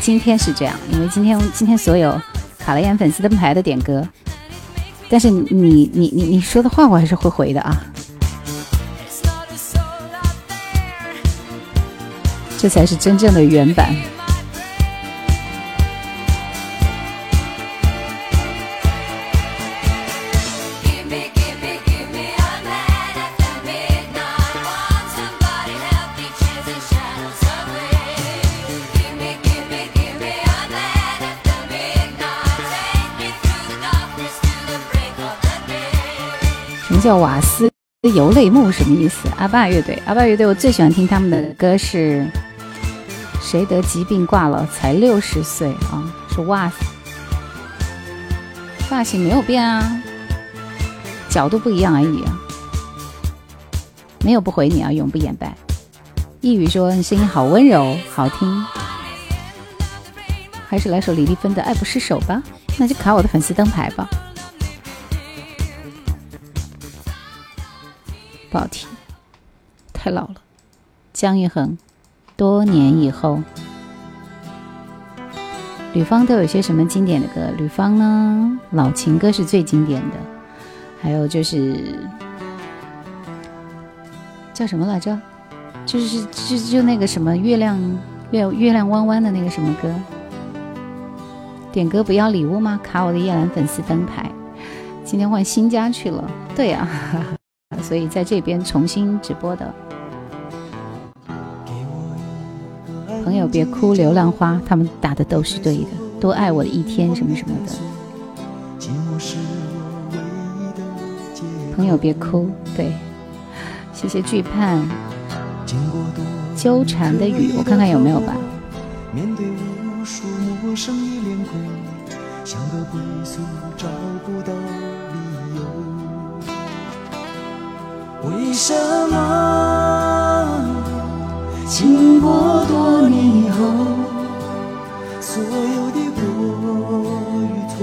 今天是这样，因为今天今天所有卡了眼粉丝灯牌的点歌。但是你你你你说的话我还是会回的啊，这才是真正的原版。游泪目什么意思？阿爸乐队，阿爸乐队，我最喜欢听他们的歌是谁得疾病挂了才六十岁啊？是哇塞，发型没有变啊，角度不一样而已啊，没有不回你啊，永不言败。一语说你声音好温柔，好听，还是来首李丽芬的《爱不释手》吧，那就卡我的粉丝灯牌吧。不好听，太老了。姜育恒，多年以后，吕方都有些什么经典的歌？吕方呢？老情歌是最经典的，还有就是叫什么来着？就是就就那个什么月亮月月亮弯弯的那个什么歌？点歌不要礼物吗？卡我的夜兰粉丝灯牌。今天换新家去了。对呀。所以在这边重新直播的朋友别哭，流浪花，他们打的都是对的。多爱我的一天，什么什么的。朋友别哭，对，谢谢惧盼。纠缠的雨，我看看有没有吧。为什么经过多年以后，所有的过与错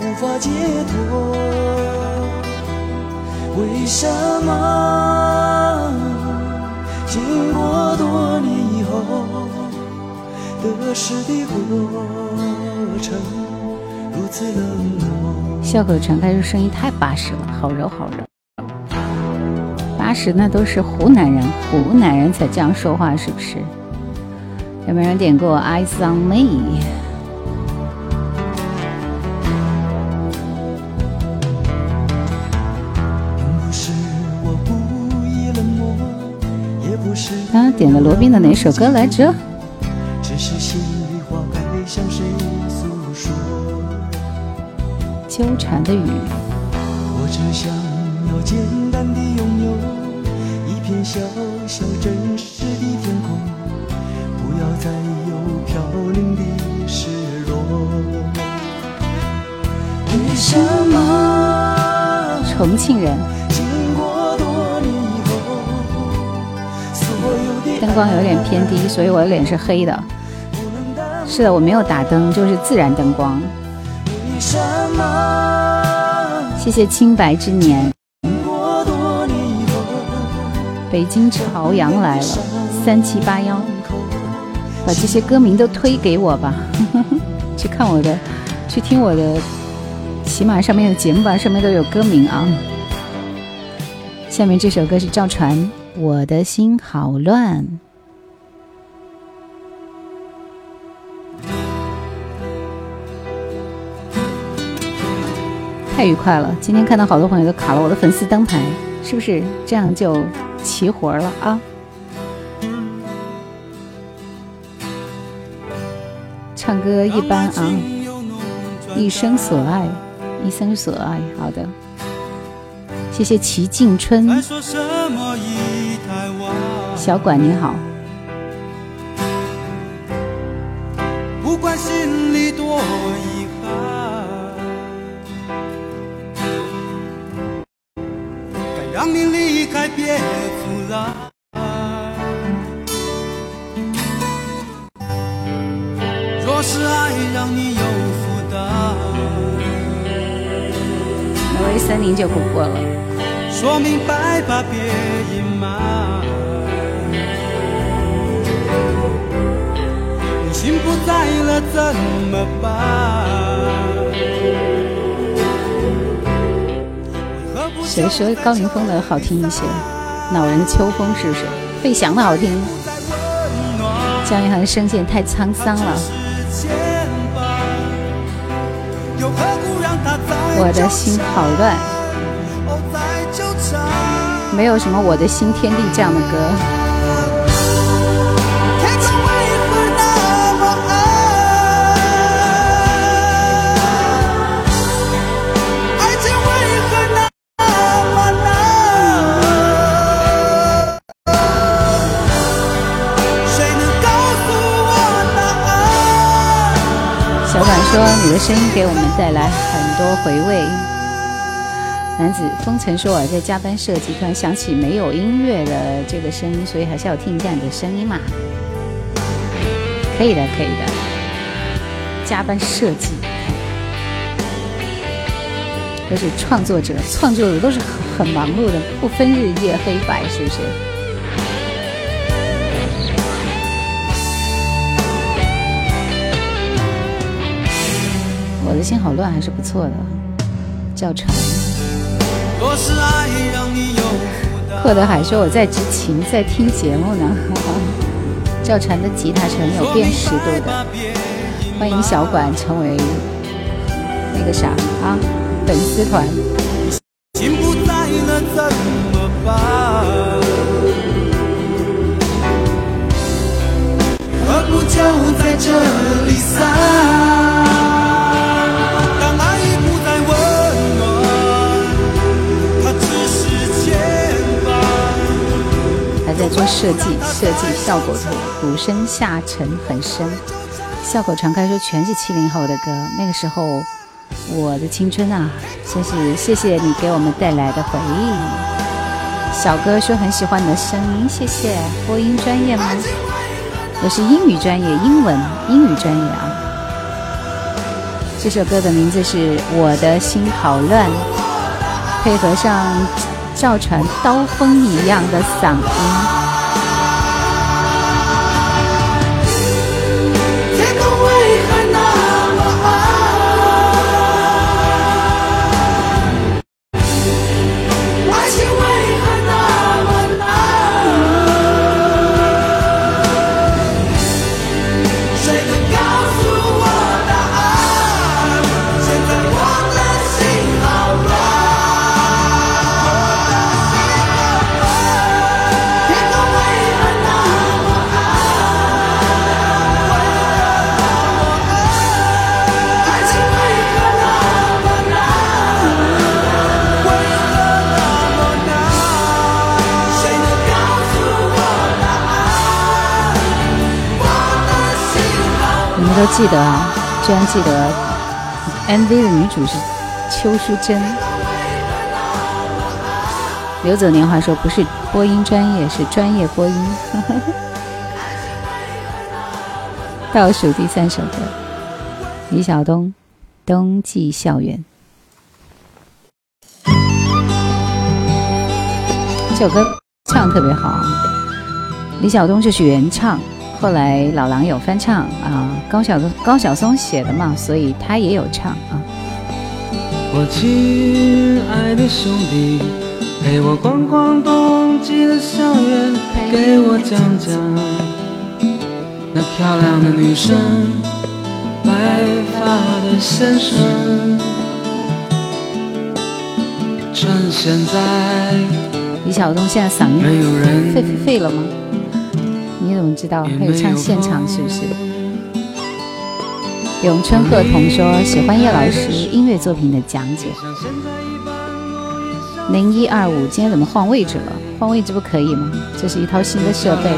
无法解脱？为什么经过多年以后，得失的过程如此冷漠？笑口常开，这声音太巴适了，好柔好柔。八十那都是湖南人，湖南人才这样说话，是不是？有没有人点过《Eyes on Me》？刚刚点了罗宾的哪首歌来着？纠缠的雨。我只想要简单的拥小小真实的天空，不要再有飘零的失落。为什么？重庆人。灯光有点偏低，所以我的脸是黑的。是的，我没有打灯，就是自然灯光。谢谢清白之年。北京朝阳来了，三七八幺，把这些歌名都推给我吧，去看我的，去听我的，起码上面的节目吧，上面都有歌名啊。下面这首歌是赵传，《我的心好乱》，太愉快了！今天看到好多朋友都卡了我的粉丝灯牌，是不是这样就？齐活了啊！唱歌一般啊，一生所爱，一生所爱。好的，谢谢齐静春，小管你好。离开别。若是爱让你有负担，挪威森林就不过了。说明白吧，别隐瞒。你心不在了。怎么办？谁说高凌风的好听一些？老人的秋风是不是？费翔的好听。江一航声线太沧桑了。我的心好乱。没有什么我的心天地这样的歌。说你的声音给我们带来很多回味。男子风尘说我在加班设计，突然想起没有音乐的这个声音，所以还是要听一下你的声音嘛。可以的，可以的。加班设计都是创作者，创作者都是很忙碌的，不分日夜黑白，是不是？的心好乱，还是不错的。教程。霍德海说我在执勤，在听节目呢。赵传的吉他是很有辨识度的。欢迎小管成为那个啥啊，粉丝团。设计，设计效果图，鼓声下沉很深。笑口常开说全是七零后的歌，那个时候我的青春啊，真是谢谢你给我们带来的回忆。小哥说很喜欢你的声音，谢谢。播音专业吗？我是英语专业，英文英语专业啊。这首歌的名字是我的心好乱，配合上赵传刀锋一样的嗓音。记得啊，居然记得 MV 的女主是邱淑贞。刘泽年华说不是播音专业，是专业播音。倒数第三首歌，李晓东《冬季校园》。这首歌唱特别好，李晓东就是原唱。后来老狼有翻唱啊，高晓高晓松写的嘛，所以他也有唱啊。我亲爱的兄弟，陪我逛逛冬季的校园，给我讲讲那漂亮的女生，白发的先生。趁现在，李晓东现在嗓音废废废了吗？你怎么知道？还有唱现场是不是？咏春鹤童说喜欢叶老师音乐作品的讲解。零一二五，今天怎么换位置了？换位置不可以吗？这是一套新的设备。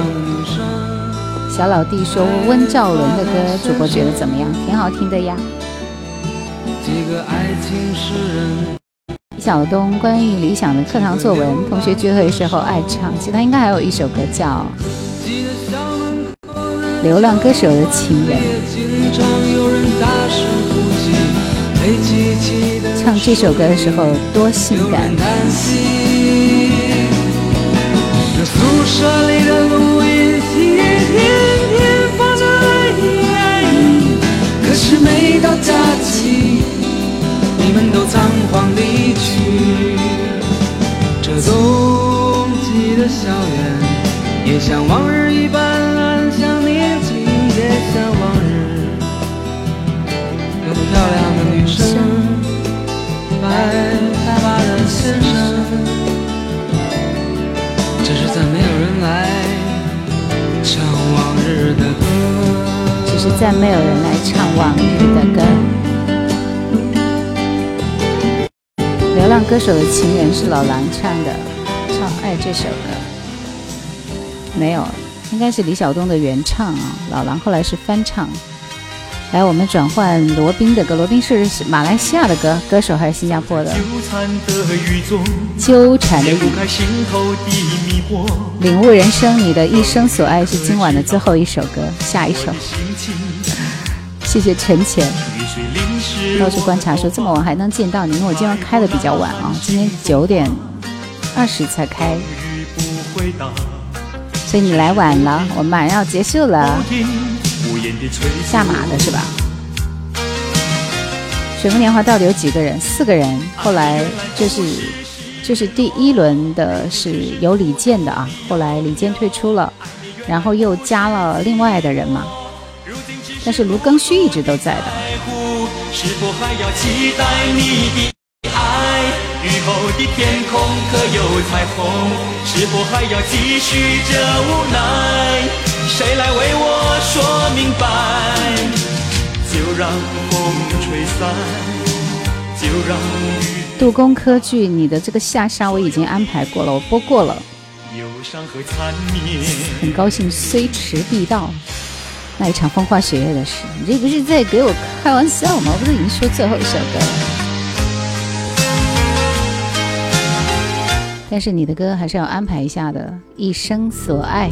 小老弟说温兆伦的歌，主播觉得怎么样？挺好听的呀。李晓东关于理想的课堂作文，同学聚会时候爱唱。其他应该还有一首歌叫。流浪歌手的情人，唱这首歌的时候多性感。可是每到假期，你们都仓皇离去。这冬季的校园，也像往日一般。漂亮的女生，白发的先生，只是再没有人来唱往日的歌。只是再没有人来唱往日的歌。流浪歌手的情人是老狼唱的，唱爱这首歌。没有，应该是李晓东的原唱啊，老狼后来是翻唱。来，我们转换罗宾的歌。罗宾是马来西亚的歌，歌手还是新加坡的？纠缠的雨中，领悟人生，你的一生所爱是今晚的最后一首歌，下一首。谢谢陈浅。到处观察说这么晚还能见到你，因为我今晚开的比较晚啊，今天九点二十才开，所以你来晚了，我们马上要结束了。下马的是吧？水木年华到底有几个人？四个人。后来就是就是第一轮的是有李健的啊，后来李健退出了，然后又加了另外的人嘛。但是卢庚戌一直都在的。雨后的天空可有彩虹？是否还要继续这无奈？谁来为我说明白？就让风吹散，就让雨。杜工科剧，你的这个下沙我已经安排过了，我播过了。很高兴虽迟必到，那一场风花雪月的事，你这不是在给我开玩笑吗？我不是已经说最后一首歌了？但是你的歌还是要安排一下的，《一生所爱》。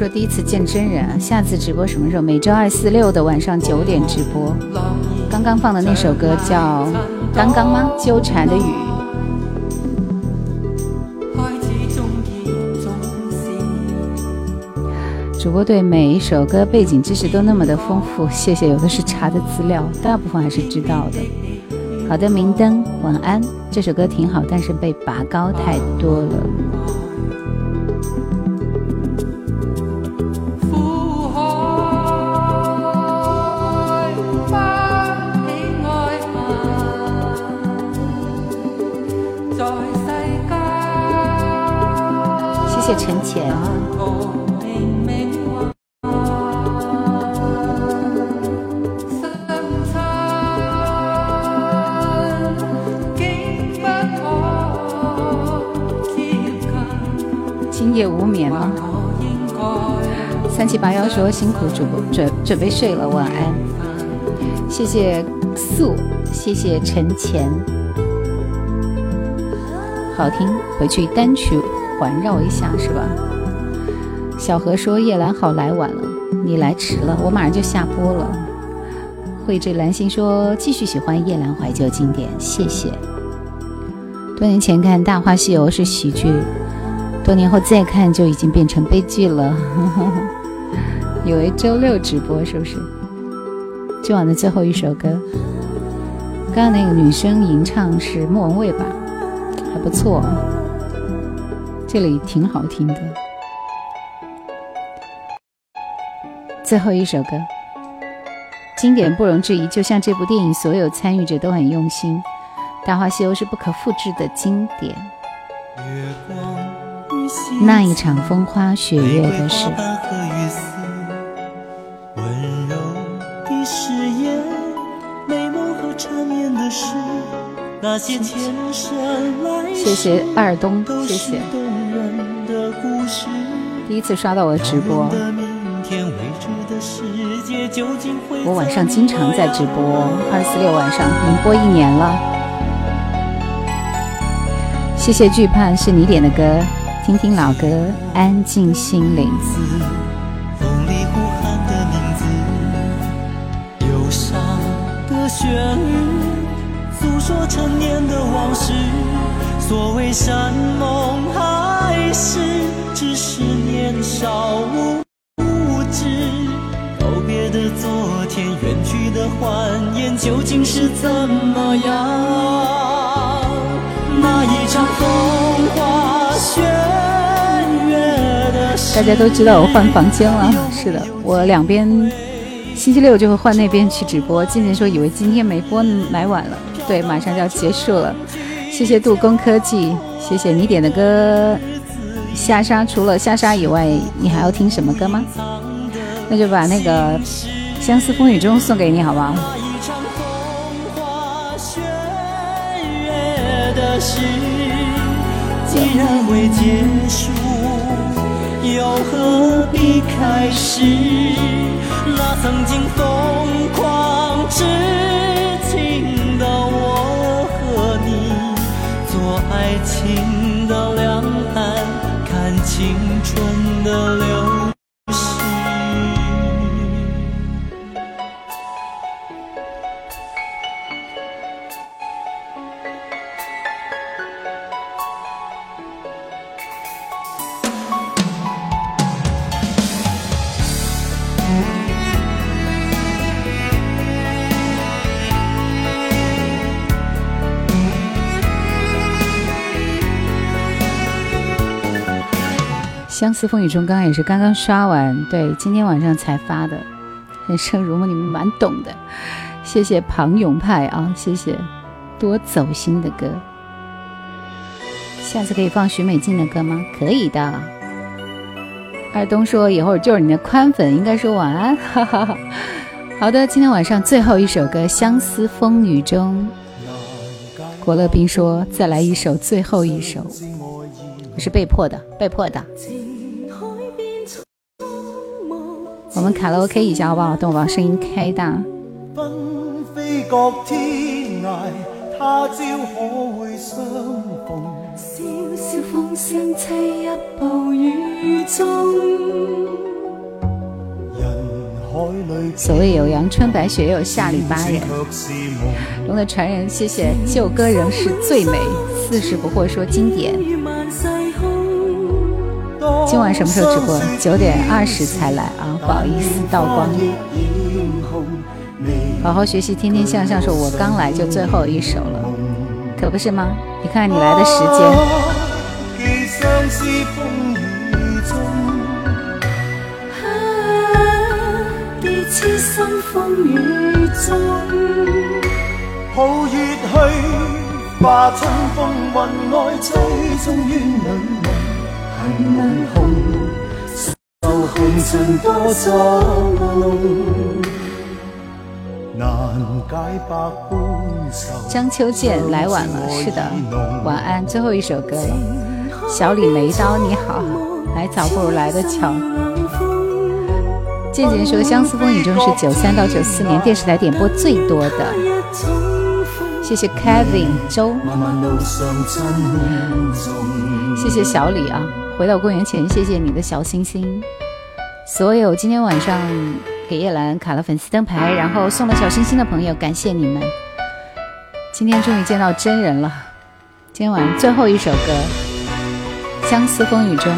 说第一次见真人，下次直播什么时候？每周二、四、六的晚上九点直播。刚刚放的那首歌叫《刚刚》吗？纠缠的雨。主播对每一首歌背景知识都那么的丰富，谢谢。有的是查的资料，大部分还是知道的。好的，明灯，晚安。这首歌挺好，但是被拔高太多了。陈浅，今夜无眠吗？三七八幺说辛苦主播，准准备睡了，晚安。谢谢素，谢谢陈浅，好听，回去单曲。环绕一下是吧？小何说叶兰好来晚了，你来迟了，我马上就下播了。绘制兰心说继续喜欢叶兰怀旧经典，谢谢。多年前看《大话西游》是喜剧，多年后再看就已经变成悲剧了。以为周六直播是不是？今晚的最后一首歌，刚刚那个女生吟唱是莫文蔚吧？还不错。这里挺好听的。最后一首歌，经典不容置疑，就像这部电影，所有参与者都很用心。《大话西游》是不可复制的经典。那一场风花雪月的事。谢谢二东，谢谢。第一次刷到我的直播，我晚上经常在直播，二四六晚上已经播一年了。谢谢惧怕，是你点的歌，听听老歌，安静心灵。所谓山盟海誓，只是年少无知。告别的昨天，远去的欢颜，究竟是怎么样？那一场风花雪月的。大家都知道我换房间了，是的，我两边星期六就会换那边去直播。静静说以为今天没播来晚了，对，马上就要结束了。谢谢杜工科技，谢谢你点的歌。下沙除了下沙以外，你还要听什么歌吗？那就把那个《相思风雨中》送给你，好不好？既然未结束，又何必开始？那曾经疯狂情到两岸，看青春的流。相思风雨中，刚刚也是刚刚刷完，对，今天晚上才发的。人生如梦，你们蛮懂的，谢谢庞永派啊，谢谢，多走心的歌。下次可以放许美静的歌吗？可以的。二东说以后就是你的宽粉，应该说晚安。好的，今天晚上最后一首歌《相思风雨中》。国乐斌说再来一首，最后一首。我是被迫的，被迫的。我们卡拉 OK 一下好不好？等我把声音开大。所谓有阳春白雪，也有下里巴人。龙的传人，谢谢旧歌仍是最美。四十不惑说经典。今晚什么时候直播？九点二十才来啊，不好意思，倒光。好好学习，天天向上。说我刚来就最后一首了，可不是吗？你看你来的时
间。
张秋健来晚了，是的，晚安，最后一首歌了。小李眉刀你好，来早不如来的巧。渐渐说《相思风雨中》是九三到九四年电视台点播最多的。谢谢 Kevin 周，谢谢小李啊。回到公元前，谢谢你的小星星。所有今天晚上给叶兰卡了粉丝灯牌，然后送了小星星的朋友，感谢你们。今天终于见到真人了。今天晚上最后一首歌《相思风雨中》，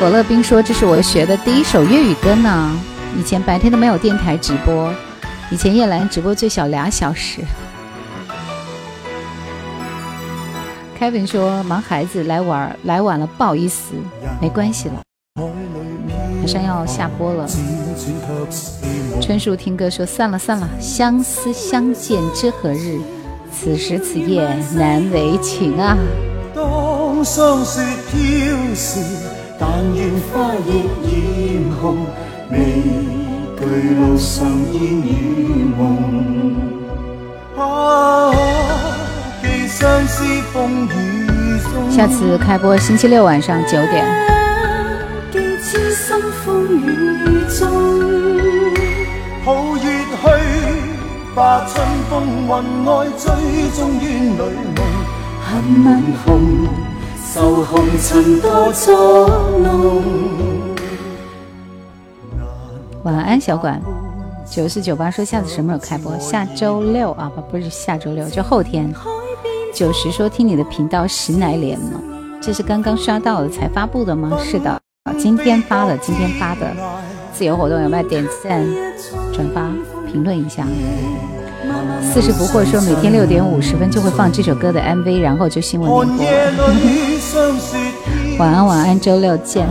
果乐冰说这是我学的第一首粤语歌呢。以前白天都没有电台直播，以前叶兰直播最小俩小时。Kevin 说：“忙孩子来玩，来晚了，不好意思，没关系了，马上要下播了。”春树听歌说：“散了，散了，相思相见知何日？此时此夜难为情啊。”下次开播星期六晚上九点。晚安，小管。九四九八说下次什么时候开播？下周六啊，不不是下周六，就后天。九十说听你的频道十来年了，这是刚刚刷到的才发布的吗？是的，今天发的，今天发的。自由活动有没有点赞、转发、评论一下？四十不惑说每天六点五十分就会放这首歌的 MV，然后就新闻联播。晚安晚安，周六见。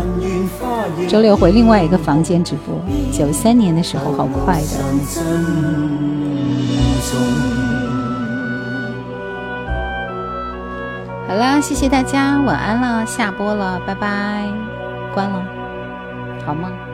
周六回另外一个房间直播。九三年的时候，好快的。好啦，谢谢大家，晚安了，下播了，拜拜，关了，好梦。